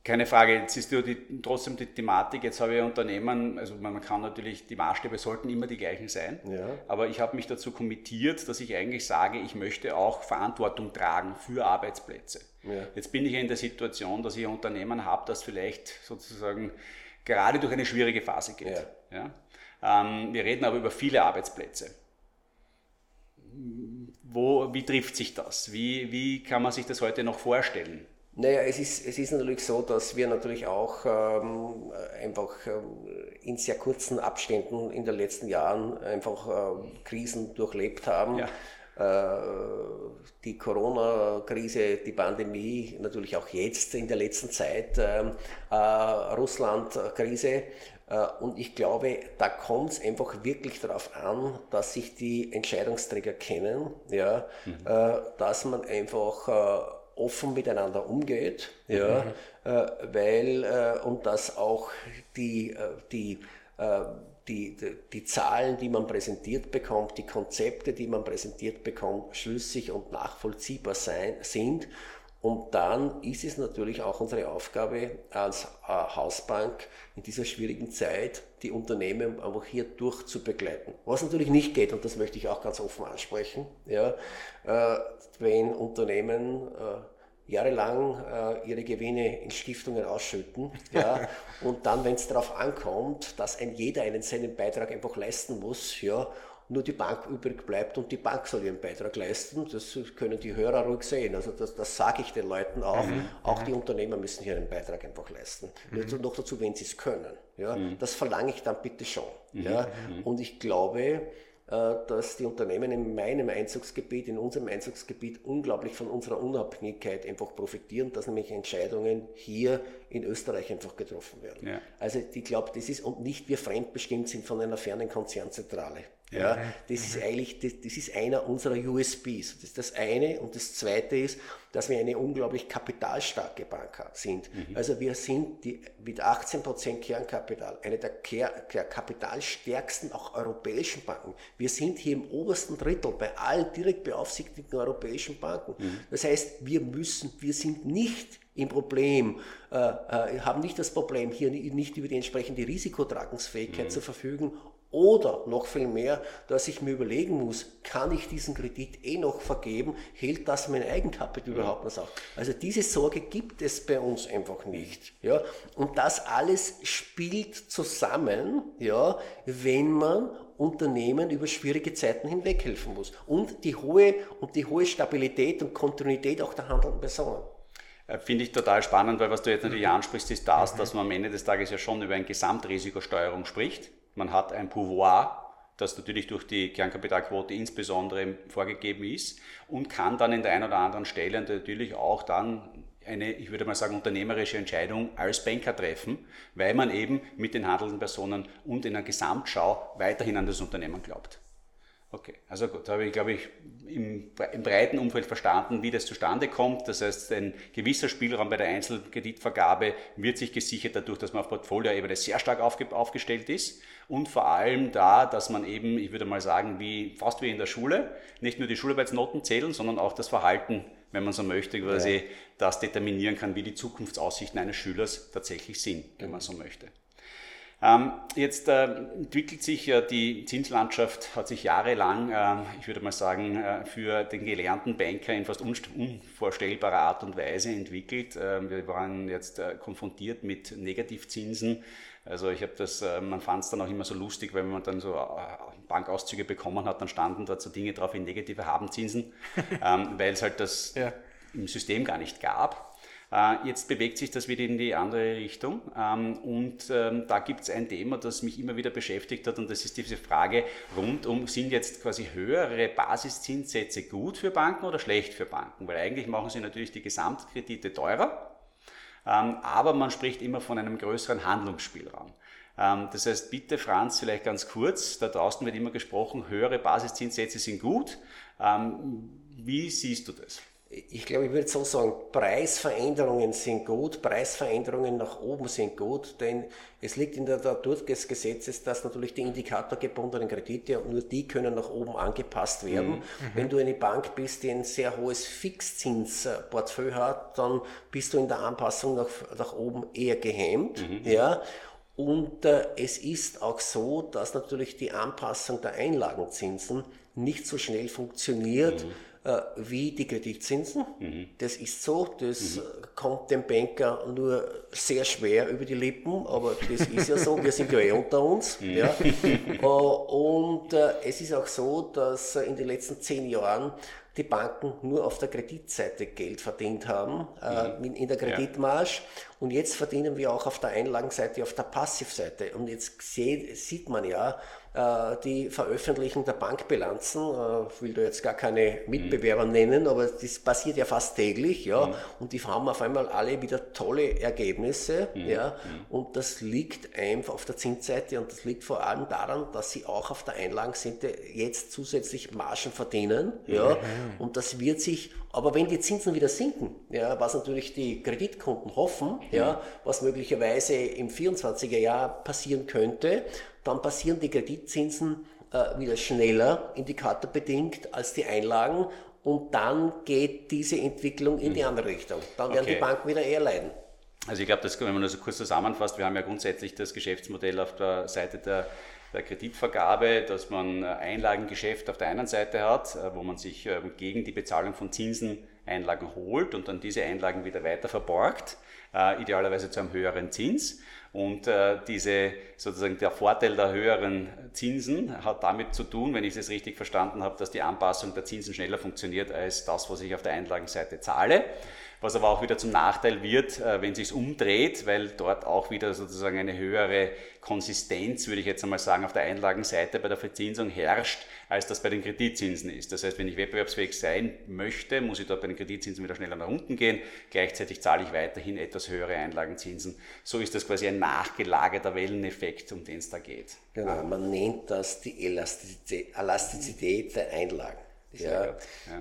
Keine Frage, jetzt ist die, trotzdem die Thematik, jetzt habe ich Unternehmen, also man kann natürlich, die Maßstäbe sollten immer die gleichen sein, ja. aber ich habe mich dazu kommittiert, dass ich eigentlich sage, ich möchte auch Verantwortung tragen für Arbeitsplätze. Ja. Jetzt bin ich in der Situation, dass ich ein Unternehmen habe, das vielleicht sozusagen gerade durch eine schwierige Phase geht. Ja. Ähm, wir reden aber über viele Arbeitsplätze wo, wie trifft sich das? Wie, wie kann man sich das heute noch vorstellen? Naja, es ist, es ist natürlich so, dass wir natürlich auch ähm, einfach ähm, in sehr kurzen Abständen in den letzten Jahren einfach äh, Krisen durchlebt haben. Ja. Äh, die Corona-Krise, die Pandemie, natürlich auch jetzt in der letzten Zeit, ähm, äh, Russland-Krise. Äh, und ich glaube, da kommt es einfach wirklich darauf an, dass sich die Entscheidungsträger kennen, ja, mhm. Dass man einfach offen miteinander umgeht, ja, mhm. weil und dass auch die, die die, die, die, Zahlen, die man präsentiert bekommt, die Konzepte, die man präsentiert bekommt, schlüssig und nachvollziehbar sein, sind und dann ist es natürlich auch unsere Aufgabe als äh, Hausbank in dieser schwierigen Zeit, die Unternehmen einfach hier durchzubegleiten. Was natürlich nicht geht, und das möchte ich auch ganz offen ansprechen, ja, äh, wenn Unternehmen äh, jahrelang ihre Gewinne in Stiftungen ausschütten, ja, und dann, wenn es darauf ankommt, dass ein jeder einen seinen Beitrag einfach leisten muss, ja, nur die Bank übrig bleibt und die Bank soll ihren Beitrag leisten. Das können die Hörer ruhig sehen. Also das, das sage ich den Leuten auch. Mhm. Auch mhm. die Unternehmer müssen hier einen Beitrag einfach leisten. Mhm. Noch dazu, wenn sie es können. Ja? Mhm. Das verlange ich dann bitte schon. Mhm. Ja? Mhm. Und ich glaube, äh, dass die Unternehmen in meinem Einzugsgebiet, in unserem Einzugsgebiet unglaublich von unserer Unabhängigkeit einfach profitieren, dass nämlich Entscheidungen hier in Österreich einfach getroffen werden. Ja. Also ich glaube, das ist und nicht wir fremdbestimmt sind von einer fernen Konzernzentrale. Ja, das ist eigentlich, das, das, ist einer unserer USBs. Das ist das eine. Und das zweite ist, dass wir eine unglaublich kapitalstarke Bank sind. Mhm. Also wir sind die, mit 18% Kernkapital eine der, der kapitalstärksten auch europäischen Banken. Wir sind hier im obersten Drittel bei allen direkt beaufsichtigten europäischen Banken. Mhm. Das heißt, wir müssen, wir sind nicht im Problem, äh, äh, haben nicht das Problem, hier nicht über die entsprechende Risikotragungsfähigkeit mhm. zu verfügen oder noch viel mehr, dass ich mir überlegen muss, kann ich diesen Kredit eh noch vergeben? Hält das mein Eigenkapital ja. überhaupt noch auf? Also diese Sorge gibt es bei uns einfach nicht. Ja? Und das alles spielt zusammen, ja, wenn man Unternehmen über schwierige Zeiten hinweg helfen muss. Und die hohe, und die hohe Stabilität und Kontinuität auch der handelnden Personen. Äh, finde ich total spannend, weil was du jetzt natürlich ansprichst, ist das, mhm. dass man am Ende des Tages ja schon über eine Gesamtrisikosteuerung spricht. Man hat ein Pouvoir das natürlich durch die Kernkapitalquote insbesondere vorgegeben ist und kann dann in der einen oder anderen Stelle natürlich auch dann eine, ich würde mal sagen, unternehmerische Entscheidung als Banker treffen, weil man eben mit den handelnden Personen und in der Gesamtschau weiterhin an das Unternehmen glaubt. Okay, also gut, da habe ich, glaube ich, im, im, breiten Umfeld verstanden, wie das zustande kommt. Das heißt, ein gewisser Spielraum bei der Einzelkreditvergabe wird sich gesichert dadurch, dass man auf Portfolioebene sehr stark aufge, aufgestellt ist und vor allem da, dass man eben, ich würde mal sagen, wie, fast wie in der Schule, nicht nur die Schularbeitsnoten zählen, sondern auch das Verhalten, wenn man so möchte, quasi ja. das determinieren kann, wie die Zukunftsaussichten eines Schülers tatsächlich sind, wenn man so möchte. Ähm, jetzt äh, entwickelt sich ja die Zinslandschaft, hat sich jahrelang, äh, ich würde mal sagen, äh, für den gelernten Banker in fast unvorstellbarer Art und Weise entwickelt. Ähm, wir waren jetzt konfrontiert mit Negativzinsen. Also ich habe das, man fand es dann auch immer so lustig, wenn man dann so Bankauszüge bekommen hat, dann standen da so Dinge drauf wie negative Habenzinsen, ähm, weil es halt das ja. im System gar nicht gab. Äh, jetzt bewegt sich das wieder in die andere Richtung ähm, und ähm, da gibt es ein Thema, das mich immer wieder beschäftigt hat und das ist diese Frage rund um, sind jetzt quasi höhere Basiszinssätze gut für Banken oder schlecht für Banken? Weil eigentlich machen sie natürlich die Gesamtkredite teurer, ähm, aber man spricht immer von einem größeren Handlungsspielraum. Das heißt, bitte Franz, vielleicht ganz kurz, da draußen wird immer gesprochen, höhere Basiszinssätze sind gut. Wie siehst du das? Ich glaube, ich würde so sagen, Preisveränderungen sind gut, Preisveränderungen nach oben sind gut, denn es liegt in der Natur des Gesetzes, dass natürlich die indikatorgebundenen Kredite und nur die können nach oben angepasst werden. Mhm. Wenn du eine Bank bist, die ein sehr hohes Fixzinsportfolio hat, dann bist du in der Anpassung nach, nach oben eher gehemmt. Mhm. Ja. Und äh, es ist auch so, dass natürlich die Anpassung der Einlagenzinsen nicht so schnell funktioniert. Mhm äh, wie die Kreditzinsen. Mhm. Das ist so, das mhm. kommt dem Banker nur sehr schwer über die Lippen, aber das ist ja so, wir sind ja eh unter uns. Mhm. Ja. Äh, und äh, es ist auch so, dass in den letzten zehn Jahren die Banken nur auf der Kreditseite Geld verdient haben, mhm. in der Kreditmarge. Ja. Und jetzt verdienen wir auch auf der Einlagenseite, auf der Passivseite. Und jetzt sieht man ja, äh, die veröffentlichen der Bankbilanzen. Äh, ich will da jetzt gar keine Mitbewerber mhm. nennen, aber das passiert ja fast täglich, ja. Mhm. Und die haben auf einmal alle wieder tolle Ergebnisse, mhm. ja. Mhm. Und das liegt einfach auf der Zinsseite und das liegt vor allem daran, dass sie auch auf der Einlagenseite jetzt zusätzlich Margen verdienen, ja. Mhm. Und das wird sich aber wenn die Zinsen wieder sinken, ja, was natürlich die Kreditkunden hoffen, ja, was möglicherweise im 24er Jahr passieren könnte, dann passieren die Kreditzinsen äh, wieder schneller, indikatorbedingt, als die Einlagen und dann geht diese Entwicklung in die mhm. andere Richtung. Dann werden okay. die Banken wieder eher leiden. Also ich glaube, wenn man das so kurz zusammenfasst, wir haben ja grundsätzlich das Geschäftsmodell auf der Seite der, der Kreditvergabe, dass man Einlagengeschäft auf der einen Seite hat, äh, wo man sich äh, gegen die Bezahlung von Zinsen Einlagen holt und dann diese Einlagen wieder weiter verborgt, äh, idealerweise zu einem höheren Zins. Und äh, diese, sozusagen der Vorteil der höheren Zinsen hat damit zu tun, wenn ich es richtig verstanden habe, dass die Anpassung der Zinsen schneller funktioniert als das, was ich auf der Einlagenseite zahle was aber auch wieder zum Nachteil wird, äh, wenn sich umdreht, weil dort auch wieder sozusagen eine höhere Konsistenz, würde ich jetzt einmal sagen, auf der Einlagenseite bei der Verzinsung herrscht, als das bei den Kreditzinsen ist. Das heißt, wenn ich wettbewerbsfähig sein möchte, muss ich dort bei den Kreditzinsen wieder schneller nach unten gehen. Gleichzeitig zahle ich weiterhin etwas höhere Einlagenzinsen. So ist das quasi ein nachgelagerter Welleneffekt, um den es da geht. Genau, man nennt das die Elastizität der Einlagen. Ja, ja.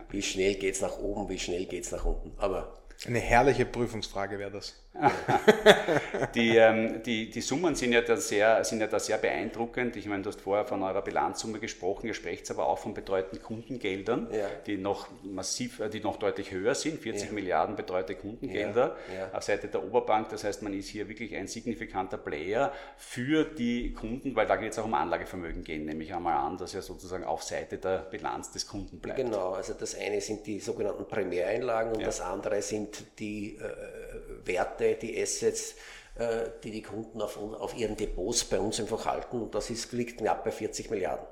Wie schnell geht es nach oben, wie schnell geht es nach unten. Aber eine herrliche Prüfungsfrage wäre das. die, ähm, die, die Summen sind ja, da sehr, sind ja da sehr beeindruckend. Ich meine, du hast vorher von eurer Bilanzsumme gesprochen, ihr sprecht aber auch von betreuten Kundengeldern, ja. die noch massiv, äh, die noch deutlich höher sind, 40 ja. Milliarden betreute Kundengelder ja. auf Seite der Oberbank. Das heißt, man ist hier wirklich ein signifikanter Player für die Kunden, weil da geht es auch um Anlagevermögen gehen, nehme ich einmal an, dass er sozusagen auf Seite der Bilanz des Kunden bleibt. Genau, also das eine sind die sogenannten Primäreinlagen und das andere sind die äh, Werte, die Assets, äh, die die Kunden auf, auf ihren Depots bei uns einfach halten. Und das ist, liegt knapp bei 40 Milliarden.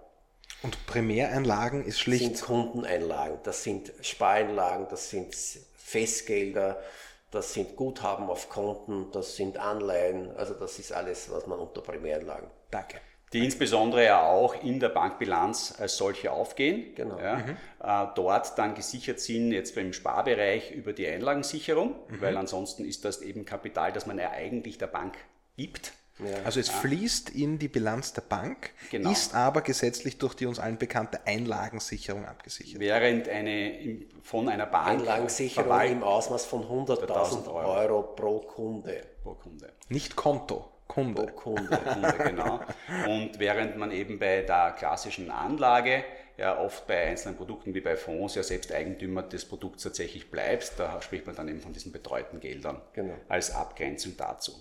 Und Primäreinlagen ist schlicht. Das sind Kundeneinlagen, das sind Spareinlagen, das sind Festgelder, das sind Guthaben auf Konten, das sind Anleihen, also das ist alles, was man unter Primäreinlagen. Danke. Die insbesondere ja auch in der Bankbilanz als solche aufgehen. Genau. Ja, mhm. äh, dort dann gesichert sind, jetzt beim Sparbereich über die Einlagensicherung, mhm. weil ansonsten ist das eben Kapital, das man ja eigentlich der Bank gibt. Ja. Also es ja. fließt in die Bilanz der Bank, genau. ist aber gesetzlich durch die uns allen bekannte Einlagensicherung abgesichert. Während eine von einer Bank Einlagensicherung im Ausmaß von 100.000 Euro. Euro pro Kunde. Pro Kunde. Nicht Konto. Kunde. Kunde, Kunde, genau. Und während man eben bei der klassischen Anlage ja oft bei einzelnen Produkten wie bei Fonds ja selbst Eigentümer des Produkts tatsächlich bleibt, da spricht man dann eben von diesen betreuten Geldern genau. als Abgrenzung dazu.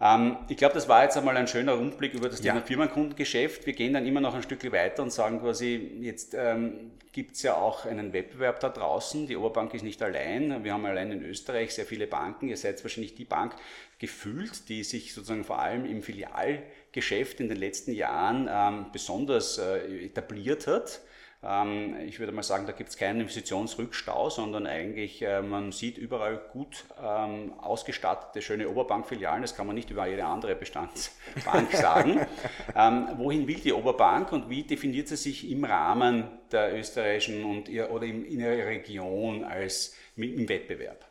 Ähm, ich glaube, das war jetzt einmal ein schöner Rundblick über das Thema ja. Firmenkundengeschäft. Wir gehen dann immer noch ein Stück weiter und sagen quasi, jetzt ähm, gibt es ja auch einen Wettbewerb da draußen. Die Oberbank ist nicht allein. Wir haben allein in Österreich sehr viele Banken. Ihr seid wahrscheinlich die Bank gefühlt, die sich sozusagen vor allem im Filialgeschäft in den letzten Jahren ähm, besonders äh, etabliert hat. Ähm, ich würde mal sagen, da gibt es keinen Investitionsrückstau, sondern eigentlich äh, man sieht überall gut ähm, ausgestattete, schöne Oberbankfilialen. Das kann man nicht über jede andere Bestandsbank sagen. Ähm, wohin will die Oberbank und wie definiert sie sich im Rahmen der österreichischen und ihr, oder in ihrer Region als im Wettbewerb?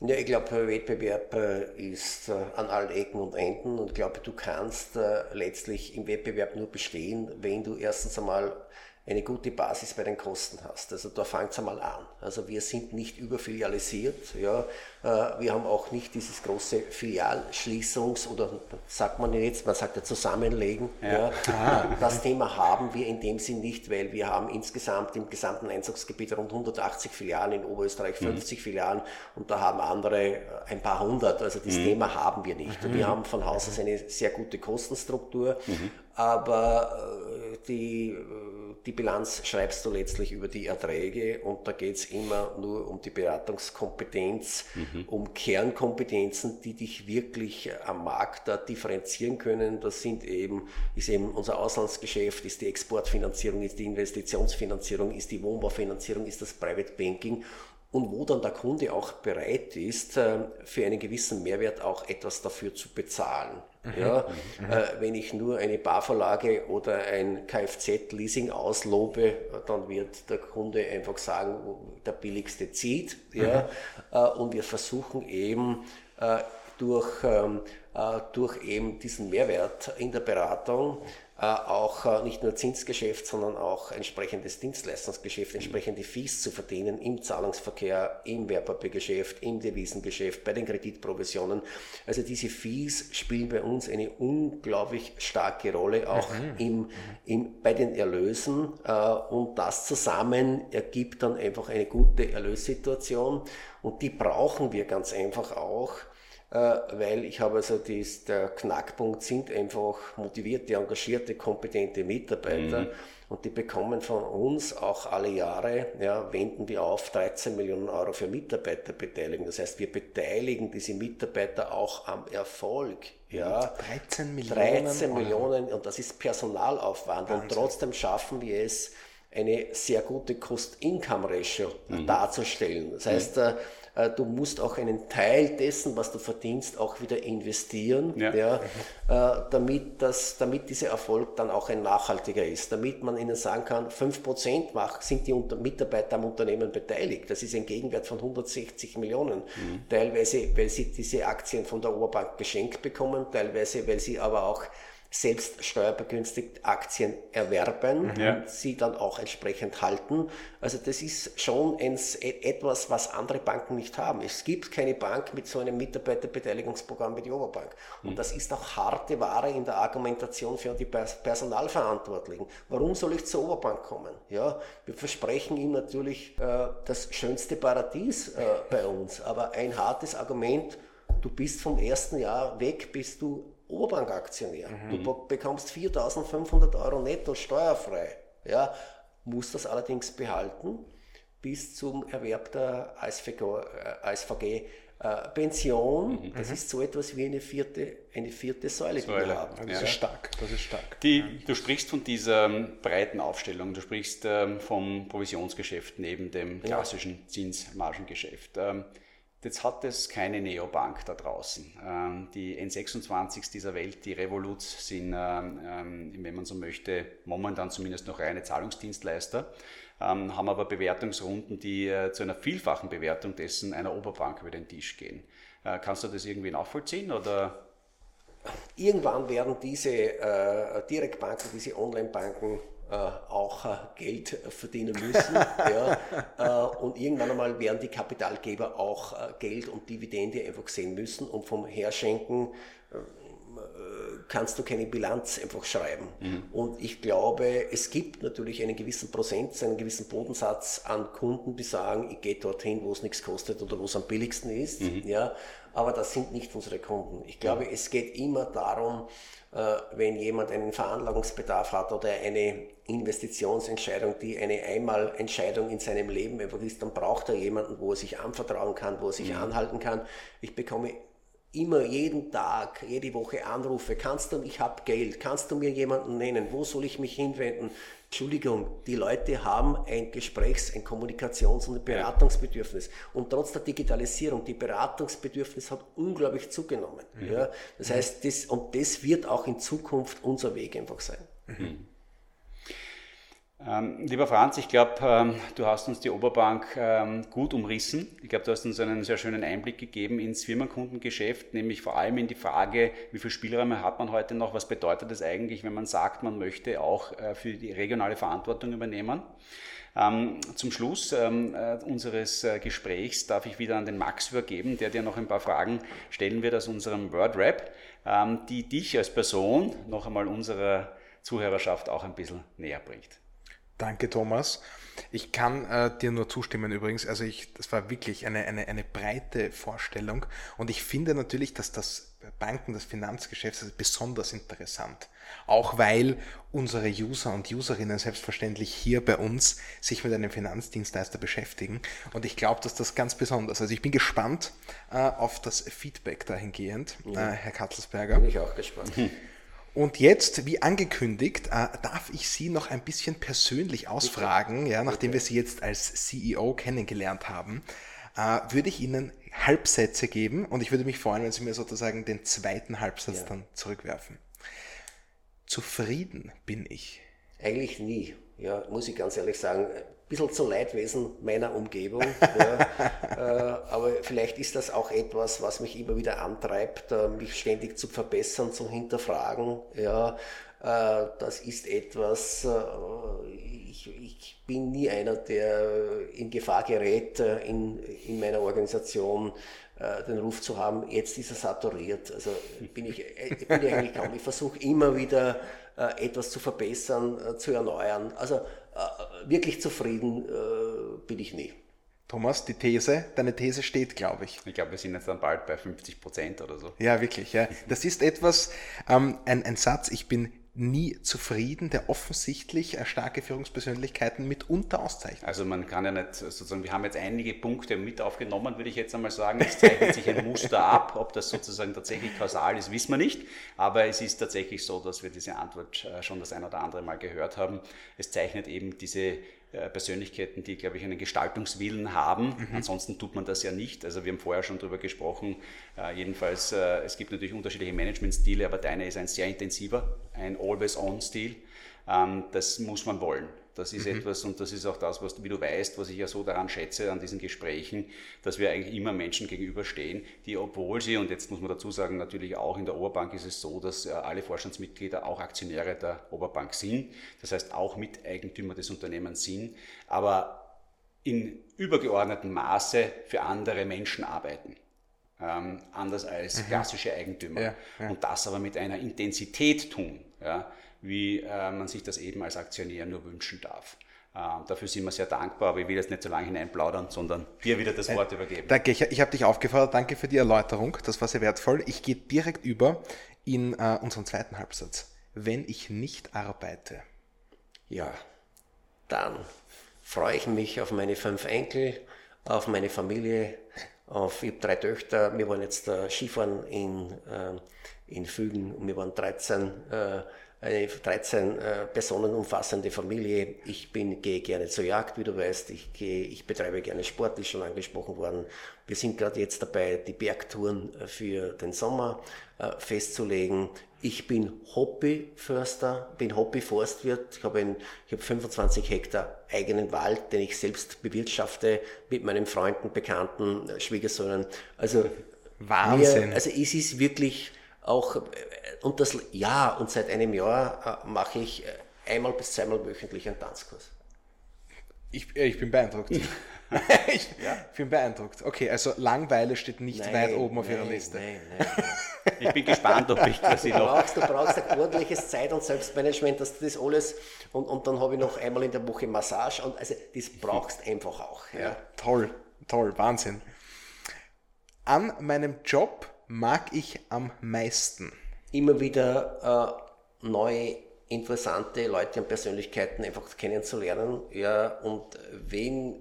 Ja, ich glaube, Wettbewerb äh, ist äh, an allen Ecken und Enden und ich glaube, du kannst letztlich im Wettbewerb nur bestehen, wenn du erstens einmal eine gute Basis bei den Kosten hast. Also da fängt es einmal an. Also wir sind nicht überfilialisiert. Ja. Äh, wir haben auch nicht dieses große Filialschließungs- oder sagt man jetzt, man sagt ja Zusammenlegen. Ja. ja. Das Thema haben wir in dem Sinn nicht, weil wir haben insgesamt im gesamten Einzugsgebiet rund 180 Filialen, in Oberösterreich 50 mhm. Filialen und da haben andere ein paar hundert. Also das mhm. Thema haben wir nicht. Mhm. Wir haben von Haus aus eine sehr gute Kostenstruktur, mhm. Aber äh, die äh, die Bilanz schreibst du letztlich über die Erträge und da geht es immer nur um die Beratungskompetenz, mhm. um Kernkompetenzen, die dich wirklich am Markt da differenzieren können. Das sind eben, ist eben unser Auslandsgeschäft, ist die Exportfinanzierung, ist die Investitionsfinanzierung, ist die Wohnbaufinanzierung, ist das Private Banking und wo dann der Kunde auch bereit ist, äh, für einen gewissen Mehrwert auch etwas dafür zu bezahlen. Mhm. Ja, mhm. Äh, wenn ich nur eine Barvorlage oder ein Kfz-Leasing auslobe, dann wird der Kunde einfach sagen, der billigste zieht. Ja, mhm. äh, und wir versuchen eben äh, durch, ähm, äh, durch eben diesen Mehrwert in der Beratung auch äh, nicht nur Zinsgeschäft, sondern auch entsprechendes Dienstleistungsgeschäft, entsprechende Fees zu verdienen im Zahlungsverkehr, im Wertpapiergeschäft, im Devisengeschäft, bei den Kreditprovisionen. Also diese Fees spielen bei uns eine unglaublich starke Rolle, auch mhm. im, im, bei den Erlösen. Äh, und das zusammen ergibt dann einfach eine gute Erlössituation. Und die brauchen wir ganz einfach auch äh, weil ich habe also dies, der Knackpunkt sind einfach motivierte, engagierte, kompetente Mitarbeiter mhm. und die bekommen von uns auch alle Jahre, ja, wenden wir auf 13 Millionen Euro für Mitarbeiterbeteiligung. Das heißt, wir beteiligen diese Mitarbeiter auch am Erfolg. Ja, 13 Millionen. 13 Millionen und das ist Personalaufwand Wahnsinn. und trotzdem schaffen wir es, eine sehr gute Cost-Income-Ratio mhm. darzustellen. Das heißt, mhm. Äh, du musst auch einen Teil dessen, was du verdienst, auch wieder investieren, ja. ja äh, damit, das, damit dieser Erfolg dann auch ein nachhaltiger ist. Damit man ihnen sagen kann, 5% macht, sind die Mitarbeiter am Unternehmen beteiligt. Das ist ein Gegenwert von 160 Millionen. Mhm. Teilweise, weil sie diese Aktien von der Oberbank geschenkt bekommen, teilweise, weil sie aber auch selbst steuerbegünstigt Aktien erwerben ja. und sie dann auch entsprechend halten. Also das ist schon ein, etwas, was andere Banken nicht haben. Es gibt keine Bank mit so einem Mitarbeiterbeteiligungsprogramm wie die Oberbank. Und mhm. das ist auch harte Ware in der Argumentation für die Personalverantwortlichen. Warum soll ich zur Oberbank kommen? Ja, wir versprechen ihm natürlich äh, das schönste Paradies äh, bei uns, aber ein hartes Argument, du bist vom ersten Jahr weg, bist du Oberbankaktionär. Mhm. Du bekommst 4.500 Euro netto steuerfrei. Ja, musst das allerdings behalten bis zum Erwerb der ASVG, äh, ASVG äh, Pension. Mhm. Das ist so etwas wie eine vierte, eine vierte Säule, Säule. die wir haben. Das ja. ist stark. Das ist stark. Die, du sprichst von dieser ähm, breiten Aufstellung, du sprichst ähm, vom Provisionsgeschäft neben dem klassischen ja. Zinsmargengeschäft. Ähm, Jetzt hat es keine Neobank da draußen. Ähm, die N26 dieser Welt, die Revolut, sind, ähm, ähm, wenn man so möchte, momentan zumindest noch reine Zahlungsdienstleister, haben aber Bewertungsrunden, die äh, zu einer vielfachen Bewertung dessen einer Oberbank über den Tisch gehen. Äh, kannst du das irgendwie nachvollziehen oder? Irgendwann werden diese äh, Direktbanken, diese Online-Banken auch äh, Geld verdienen müssen. ja, äh, und irgendwann einmal werden die Kapitalgeber auch Geld und Dividende einfach sehen müssen und vom Herschenken kannst du keine Bilanz einfach schreiben. Mhm. Und ich glaube, es gibt natürlich einen gewissen Prozentsatz, einen gewissen Bodensatz an Kunden, die sagen, ich gehe dorthin, wo es nichts kostet oder wo es am billigsten ist. Mhm. Ja, aber das sind nicht unsere Kunden. Ich glaube, ja. es geht immer darum, äh, wenn jemand einen Veranlagungsbedarf hat oder eine Investitionsentscheidung, die eine Einmalentscheidung in seinem Leben einfach ist, dann braucht er jemanden, wo er sich anvertrauen kann, wo er sich mhm. anhalten kann. Ich bekomme immer jeden Tag, jede Woche Anrufe, kannst du, ich habe Geld, kannst du mir jemanden nennen, wo soll ich mich hinwenden? Entschuldigung, die Leute haben ein Gesprächs-, ein Kommunikations- und ein Beratungsbedürfnis. Und trotz der Digitalisierung, die Beratungsbedürfnis hat unglaublich zugenommen. Mhm. Ja, das heißt, das, und das wird auch in Zukunft unser Weg einfach sein. Mhm. Ähm, lieber Franz, ich glaube, ähm, du hast uns die Oberbank ähm, gut umrissen. Ich glaube, du hast uns einen sehr schönen Einblick gegeben ins Firmenkundengeschäft, nämlich vor allem in die Frage, wie viel Spielräume hat man heute noch, was bedeutet das eigentlich, wenn man sagt, man möchte auch äh, für die regionale Verantwortung übernehmen. Zum Schluss äh, unseres äh, Gesprächs darf ich wieder an den Max übergeben, der dir noch ein paar Fragen stellen wird aus unserem WordRap, die dich als Person noch einmal unserer Zuhörerschaft auch ein bisschen näher bringt. Danke, Thomas. Ich kann äh, dir nur zustimmen übrigens. Also ich, das war wirklich eine, eine, eine breite Vorstellung. Und ich finde natürlich, dass das Banken, das Finanzgeschäft ist besonders interessant. Auch weil unsere User und Userinnen selbstverständlich hier bei uns sich mit einem Finanzdienstleister beschäftigen. Und ich glaube, dass das ganz besonders. Also ich bin gespannt äh, auf das Feedback dahingehend, ja. äh, Herr Katzelsberger. Bin ich auch gespannt. Und jetzt, wie angekündigt, äh, darf ich Sie noch ein bisschen persönlich ausfragen, ja, nachdem wir Sie jetzt als CEO kennengelernt haben, äh, würde ich Ihnen Halbsätze geben und ich würde mich freuen, wenn Sie mir sozusagen den zweiten Halbsatz ja. dann zurückwerfen. Zufrieden bin ich. Eigentlich nie, ja, muss ich ganz ehrlich sagen bisschen zu Leidwesen meiner Umgebung. ja. äh, aber vielleicht ist das auch etwas, was mich immer wieder antreibt, äh, mich ständig zu verbessern, zu hinterfragen. Ja, äh, das ist etwas, ich, ich, bin nie einer, der in Gefahr gerät, in, in meiner Organisation den Ruf zu haben, jetzt ist er saturiert. Also bin ich, bin ich eigentlich kaum. Ich versuche immer wieder etwas zu verbessern, zu erneuern. Also wirklich zufrieden äh, bin ich nie. Thomas, die These, deine These steht, glaube ich. Ich glaube, wir sind jetzt dann bald bei 50 Prozent oder so. Ja, wirklich. Ja. Das ist etwas, ähm, ein, ein Satz, ich bin nie zufrieden, der offensichtlich äh, starke Führungspersönlichkeiten mitunter auszeichnet. Also man kann ja nicht sozusagen, wir haben jetzt einige Punkte mit aufgenommen, würde ich jetzt einmal sagen. Es zeichnet sich ein Muster ab. Ob das sozusagen tatsächlich kausal ist, wissen wir nicht. Aber es ist tatsächlich so, dass wir diese Antwort äh, schon das ein oder andere Mal gehört haben. Es zeichnet eben diese Persönlichkeiten, die, glaube ich, einen Gestaltungswillen haben. Mhm. Ansonsten tut man das ja nicht. Also wir haben vorher schon darüber gesprochen. Äh, jedenfalls, äh, es gibt natürlich unterschiedliche Managementstile, aber deiner ist ein sehr intensiver, ein Always-On-Stil. Ähm, das muss man wollen. Das ist mhm. etwas, und das ist auch das, was, wie du weißt, was ich ja so daran schätze, an diesen Gesprächen, dass wir eigentlich immer Menschen gegenüberstehen, die, obwohl sie, und jetzt muss man dazu sagen, natürlich auch in der Oberbank ist es so, dass äh, alle Vorstandsmitglieder auch Aktionäre der Oberbank sind, das heißt auch Miteigentümer des Unternehmens sind, aber in übergeordnetem Maße für andere Menschen arbeiten. Ähm, anders als mhm. klassische Eigentümer. Ja, ja. Und das aber mit einer Intensität tun. Ja, wie äh, man sich das eben als Aktionär nur wünschen darf. Äh, dafür sind wir sehr dankbar, aber ich will jetzt nicht so lange hineinplaudern, sondern dir wieder das Wort äh, übergeben. Danke, ich, ich habe dich aufgefordert, danke für die Erläuterung, das war sehr wertvoll. Ich gehe direkt über in äh, unseren zweiten Halbsatz. Wenn ich nicht arbeite. Ja, dann freue ich mich auf meine fünf Enkel, auf meine Familie, auf, ich habe drei Töchter, wir waren jetzt äh, Skifahren in, äh, in Fügen und wir waren 13 äh, eine 13 äh, Personen umfassende Familie. Ich bin, gehe gerne zur Jagd, wie du weißt. Ich, gehe, ich betreibe gerne Sport, ist schon angesprochen worden. Wir sind gerade jetzt dabei, die Bergtouren für den Sommer äh, festzulegen. Ich bin Hobbyförster, bin Hobbyforstwirt. Ich habe, ein, ich habe 25 Hektar eigenen Wald, den ich selbst bewirtschafte mit meinen Freunden, Bekannten, Schwiegersöhnen. Also Wahnsinn. Mir, also es ist wirklich auch, und das, ja, und seit einem Jahr äh, mache ich äh, einmal bis zweimal wöchentlich einen Tanzkurs. Ich, ich bin beeindruckt. ich ja. bin beeindruckt. Okay, also Langweile steht nicht nein, weit oben auf nein, Ihrer Liste. Nein, nein, ich bin gespannt, ob ich quasi noch. Du brauchst, du brauchst ein ordentliches Zeit- und Selbstmanagement, dass du das alles. Und, und dann habe ich noch einmal in der Woche Massage. Und also das brauchst einfach auch. Ja. ja toll, toll, Wahnsinn. An meinem Job mag ich am meisten? Immer wieder äh, neue, interessante Leute und Persönlichkeiten einfach kennenzulernen. Ja, und wenn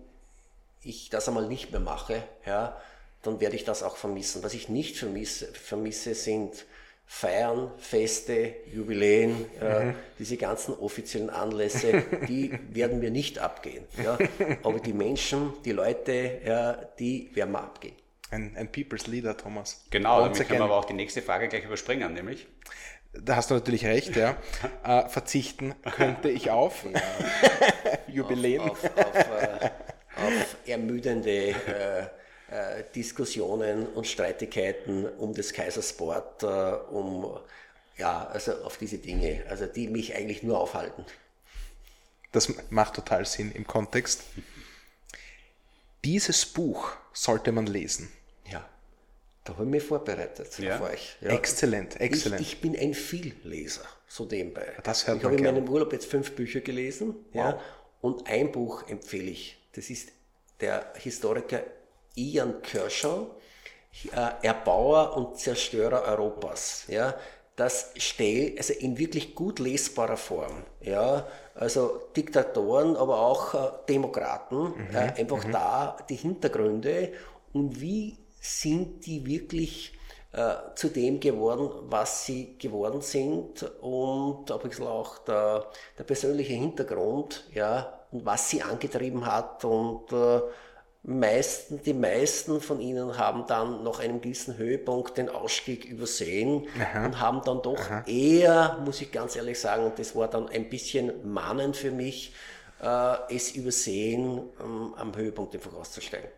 ich das einmal nicht mehr mache, ja, dann werde ich das auch vermissen. Was ich nicht vermisse, vermisse sind Feiern, Feste, Jubiläen, mhm. äh, diese ganzen offiziellen Anlässe, die werden mir nicht abgehen. Ja. Aber die Menschen, die Leute, ja, die werden mir abgehen ein, ein People's Leader, Thomas. Genau, damit again. können wir aber auch die nächste Frage gleich überspringen, nämlich. Da hast du natürlich recht, ja. äh, verzichten könnte ich auf. Ja. Jubiläen. Auf, auf, auf, äh, auf ermüdende äh, äh, Diskussionen und Streitigkeiten um des Kaisers Sport, äh, um ja, also auf diese Dinge, also die mich eigentlich nur aufhalten. Das macht total Sinn im Kontext. Dieses Buch sollte man lesen. Da habe ich mich vorbereitet ja. auf euch. Ja. Exzellent, exzellent. Ich, ich, bin ein Vielleser, so nebenbei. Das hört ich habe in meinem Urlaub jetzt fünf Bücher gelesen wow. ja, und ein Buch empfehle ich. Das ist der Historiker Ian Kershaw, äh, Erbauer und Zerstörer Europas. Ja, das stellt, also in wirklich gut lesbarer Form, ja, also Diktatoren, aber auch äh, Demokraten, mhm, äh, einfach mhm. da die Hintergründe und wie sind die wirklich äh, zu dem geworden, was sie geworden sind und ein bisschen auch der, der persönliche Hintergrund, ja, und was sie angetrieben hat und äh, meisten, die meisten von ihnen haben dann nach einem gewissen Höhepunkt den Ausstieg übersehen Aha. und haben dann doch Aha. eher, muss ich ganz ehrlich sagen, und das war dann ein bisschen mahnend für mich, äh, es übersehen, ähm, am Höhepunkt einfach auszusteigen.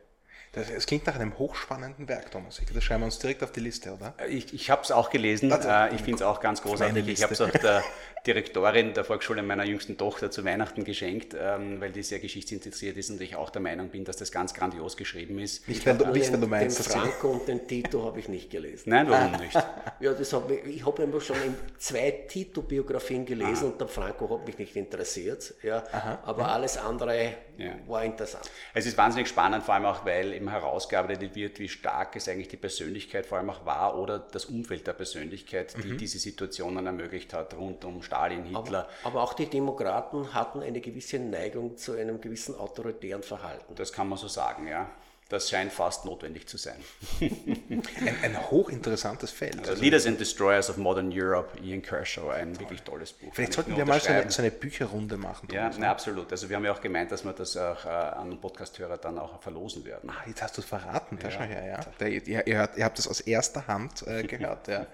Es klingt nach einem hochspannenden Werk, Thomas. Das schreiben wir uns direkt auf die Liste, oder? Ich, ich habe es auch gelesen. Also, ich finde es auch ganz großartig. Ich habe es auch der Direktorin der Volksschule meiner jüngsten Tochter zu Weihnachten geschenkt, ähm, weil die sehr geschichtsinteressiert ist und ich auch der Meinung bin, dass das ganz grandios geschrieben ist. Nicht, wenn du, nicht, wenn du meinst. Den Franco und den Tito habe ich nicht gelesen. Nein, warum nicht? Ja, das hab ich, ich habe einfach schon zwei Tito-Biografien gelesen Aha. und der Franco hat mich nicht interessiert. Ja, Aha. aber ja. alles andere ja. war interessant. Es ist wahnsinnig spannend, vor allem auch, weil eben herausgearbeitet wird, wie stark es eigentlich die Persönlichkeit vor allem auch war oder das Umfeld der Persönlichkeit, die mhm. diese Situationen ermöglicht hat, rund um Stalin, Hitler. Aber, aber, auch die Demokraten hatten eine gewisse Neigung zu einem gewissen autoritären Verhalten. Das kann man so sagen, ja. Das scheint fast notwendig zu sein. ein, ein, hochinteressantes Feld. Also, Leaders and Destroyers of Modern Europe, Ian Kershaw, ein wirklich tolles Buch. Vielleicht sollten wir mal so eine, so eine, Bücherrunde machen. Ja, na, absolut. Also wir haben ja auch gemeint, dass wir das auch äh, an Podcast-Hörer dann auch verlosen werden. Ah, jetzt hast du es verraten, ja. Schau her, ja. Der, ihr, ihr, ihr, habt das aus erster Hand äh, gehört. ja. ja.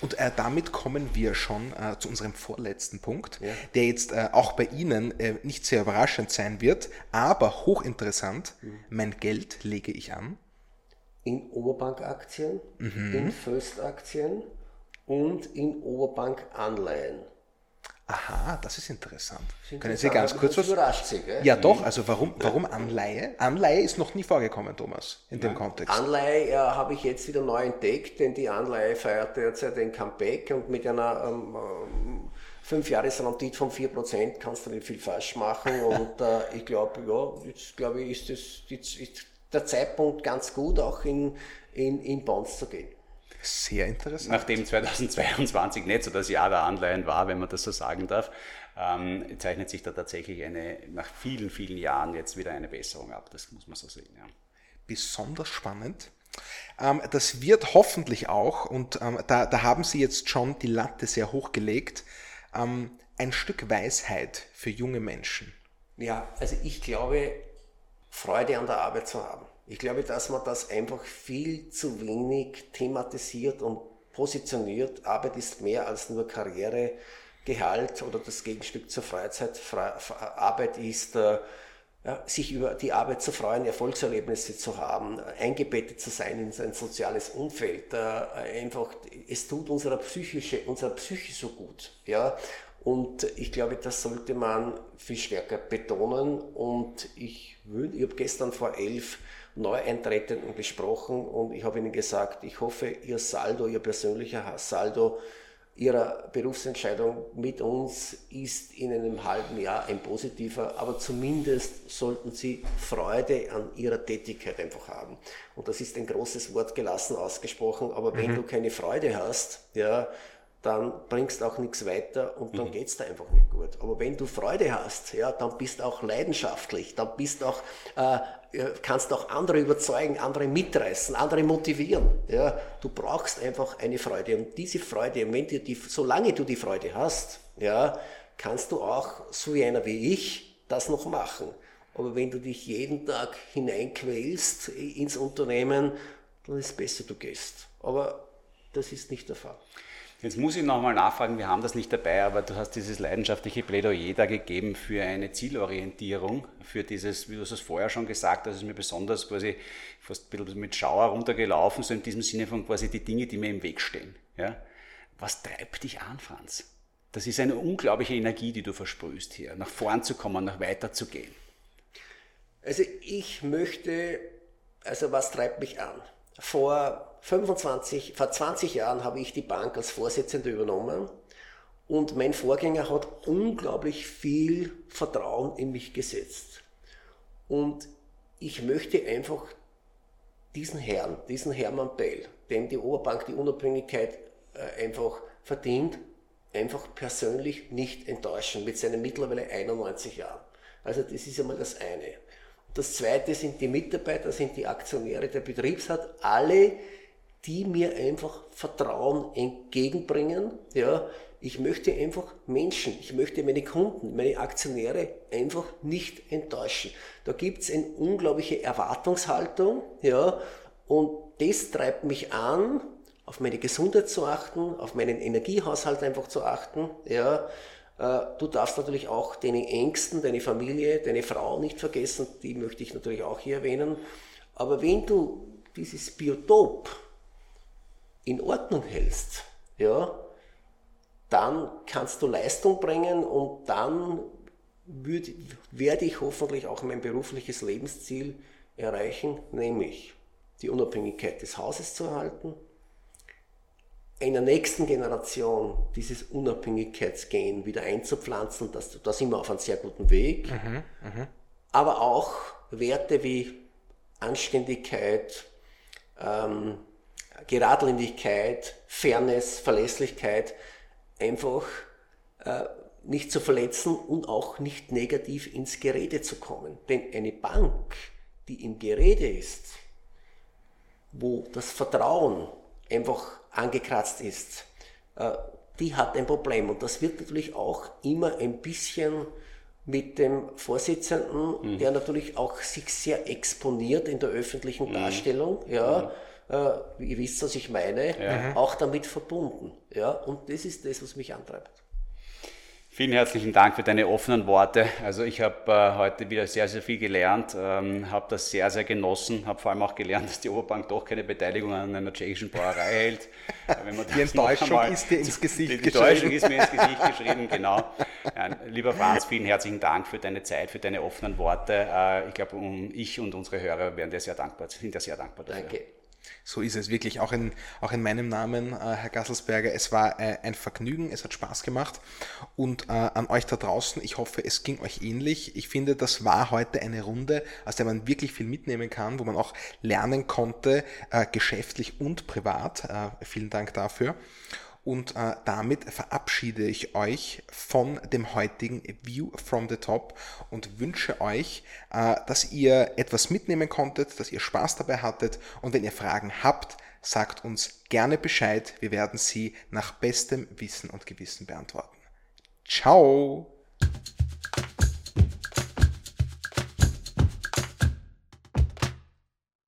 Und äh, damit kommen wir schon äh, zu unserem vorletzten Punkt, ja. der jetzt äh, auch bei Ihnen äh, nicht sehr überraschend sein wird, aber hochinteressant. Mhm. Mein Geld lege ich an? In Oberbankaktien, mhm. in Föstaktien und in Oberbankanleihen. Aha, das ist interessant. Das Können Sie ganz kurz was? Überrascht Sie, gell? Ja, doch. Also warum, warum Anleihe? Anleihe ist noch nie vorgekommen, Thomas, in dem Kontext. Anleihe ja, habe ich jetzt wieder neu entdeckt, denn die Anleihe feierte jetzt ja den Comeback und mit einer ähm, ähm, Fünfjahresrendite von 4% kannst du nicht viel falsch machen. Und äh, ich glaube, ja, jetzt glaube ich, ist, das, jetzt ist der Zeitpunkt ganz gut, auch in, in, in Bonds zu gehen. Sehr interessant. Nachdem 2022 nicht so das Jahr der Anleihen war, wenn man das so sagen darf, ähm, zeichnet sich da tatsächlich eine, nach vielen, vielen Jahren jetzt wieder eine Besserung ab. Das muss man so sehen. Ja. Besonders spannend. Ähm, das wird hoffentlich auch, und ähm, da, da haben Sie jetzt schon die Latte sehr hoch gelegt, ähm, ein Stück Weisheit für junge Menschen? Ja, also ich glaube, Freude an der Arbeit zu haben. Ich glaube, dass man das einfach viel zu wenig thematisiert und positioniert. Arbeit ist mehr als nur Karriere, Gehalt oder das Gegenstück zur Freizeit. Fre Arbeit ist äh, ja, sich über die Arbeit zu freuen, Erfolgserlebnisse zu haben, eingebettet zu sein in sein soziales Umfeld. Äh, einfach, es tut unserer Psyche, unserer Psyche so gut. Ja? Und ich glaube, das sollte man viel stärker betonen. Und ich ich habe gestern vor elf Neueintretenden gesprochen und ich habe ihnen gesagt, ich hoffe, ihr Saldo, ihr persönlicher Saldo ihrer Berufsentscheidung mit uns ist in einem halben Jahr ein positiver, aber zumindest sollten sie Freude an ihrer Tätigkeit einfach haben. Und das ist ein großes Wort gelassen ausgesprochen, aber wenn mhm. du keine Freude hast, ja, dann bringst auch nichts weiter und dann mhm. geht's da einfach nicht gut. Aber wenn du Freude hast, ja, dann bist auch leidenschaftlich, dann bist auch, äh, kannst auch andere überzeugen, andere mitreißen, andere motivieren. Ja. Du brauchst einfach eine Freude und diese Freude, wenn du die, solange du die Freude hast, ja, kannst du auch, so wie einer wie ich, das noch machen. Aber wenn du dich jeden Tag hineinquälst ins Unternehmen, dann ist es besser, du gehst. Aber das ist nicht der Fall. Jetzt muss ich nochmal nachfragen, wir haben das nicht dabei, aber du hast dieses leidenschaftliche Plädoyer da gegeben für eine Zielorientierung, für dieses, wie du es vorher schon gesagt hast, ist mir besonders quasi fast ein bisschen mit Schauer runtergelaufen, so in diesem Sinne von quasi die Dinge, die mir im Weg stehen. Ja? Was treibt dich an, Franz? Das ist eine unglaubliche Energie, die du versprühst hier, nach vorn zu kommen, nach weiter zu gehen. Also ich möchte, also was treibt mich an? Vor 25, vor 20 Jahren habe ich die Bank als Vorsitzender übernommen und mein Vorgänger hat unglaublich viel Vertrauen in mich gesetzt. Und ich möchte einfach diesen Herrn, diesen Hermann Bell, dem die Oberbank die Unabhängigkeit äh, einfach verdient, einfach persönlich nicht enttäuschen mit seinen mittlerweile 91 Jahren. Also das ist einmal das eine. Das zweite sind die Mitarbeiter, sind die Aktionäre, der Betriebsrat, alle, die mir einfach Vertrauen entgegenbringen. Ja, ich möchte einfach Menschen, ich möchte meine Kunden, meine Aktionäre einfach nicht enttäuschen. Da gibt es eine unglaubliche Erwartungshaltung, ja, und das treibt mich an, auf meine Gesundheit zu achten, auf meinen Energiehaushalt einfach zu achten, ja. Äh, du darfst natürlich auch deine Ängsten, deine Familie, deine Frau nicht vergessen, die möchte ich natürlich auch hier erwähnen. Aber wenn du dieses Biotop in Ordnung hältst, ja, dann kannst du Leistung bringen und dann würd, werde ich hoffentlich auch mein berufliches Lebensziel erreichen, nämlich die Unabhängigkeit des Hauses zu erhalten, einer nächsten Generation dieses Unabhängigkeitsgen wieder einzupflanzen, das, da sind wir auf einem sehr guten Weg, mhm, mh. aber auch Werte wie Anständigkeit, ähm, Geradlinigkeit, Fairness, Verlässlichkeit einfach äh, nicht zu verletzen und auch nicht negativ ins Gerede zu kommen. Denn eine Bank, die im Gerede ist, wo das Vertrauen einfach angekratzt ist, äh, die hat ein Problem. Und das wird natürlich auch immer ein bisschen mit dem Vorsitzenden, mhm. der natürlich auch sich sehr exponiert in der öffentlichen mhm. Darstellung, ja, mhm äh, ihr wisst, was ich meine, ja. auch damit verbunden. Ja? Und das ist das, was mich antreibt. Vielen herzlichen Dank für deine offenen Worte. Also ich habe äh, heute wieder sehr, sehr viel gelernt, ähm, habe das sehr, sehr genossen, habe vor allem auch gelernt, dass die Oberbank doch keine Beteiligung an einer tschechischen Brauerei hält. Wenn man die Enttäuschung ist dir ins Gesicht die, die geschrieben. Enttäuschung ist mir ins Gesicht geschrieben, genau. Ja, lieber Franz, vielen herzlichen Dank für deine Zeit, für deine offenen Worte. Äh, ich glaube, um, ich und unsere Hörer werden dir sehr dankbar, sind dir sehr dankbar dafür. Danke. So ist es wirklich, auch in, auch in meinem Namen, äh, Herr Gasselsberger. Es war äh, ein Vergnügen, es hat Spaß gemacht. Und äh, an euch da draußen, ich hoffe, es ging euch ähnlich. Ich finde, das war heute eine Runde, aus der man wirklich viel mitnehmen kann, wo man auch lernen konnte, äh, geschäftlich und privat. Äh, vielen Dank dafür. Und äh, damit verabschiede ich euch von dem heutigen View from the Top und wünsche euch, äh, dass ihr etwas mitnehmen konntet, dass ihr Spaß dabei hattet. Und wenn ihr Fragen habt, sagt uns gerne Bescheid. Wir werden sie nach bestem Wissen und Gewissen beantworten. Ciao!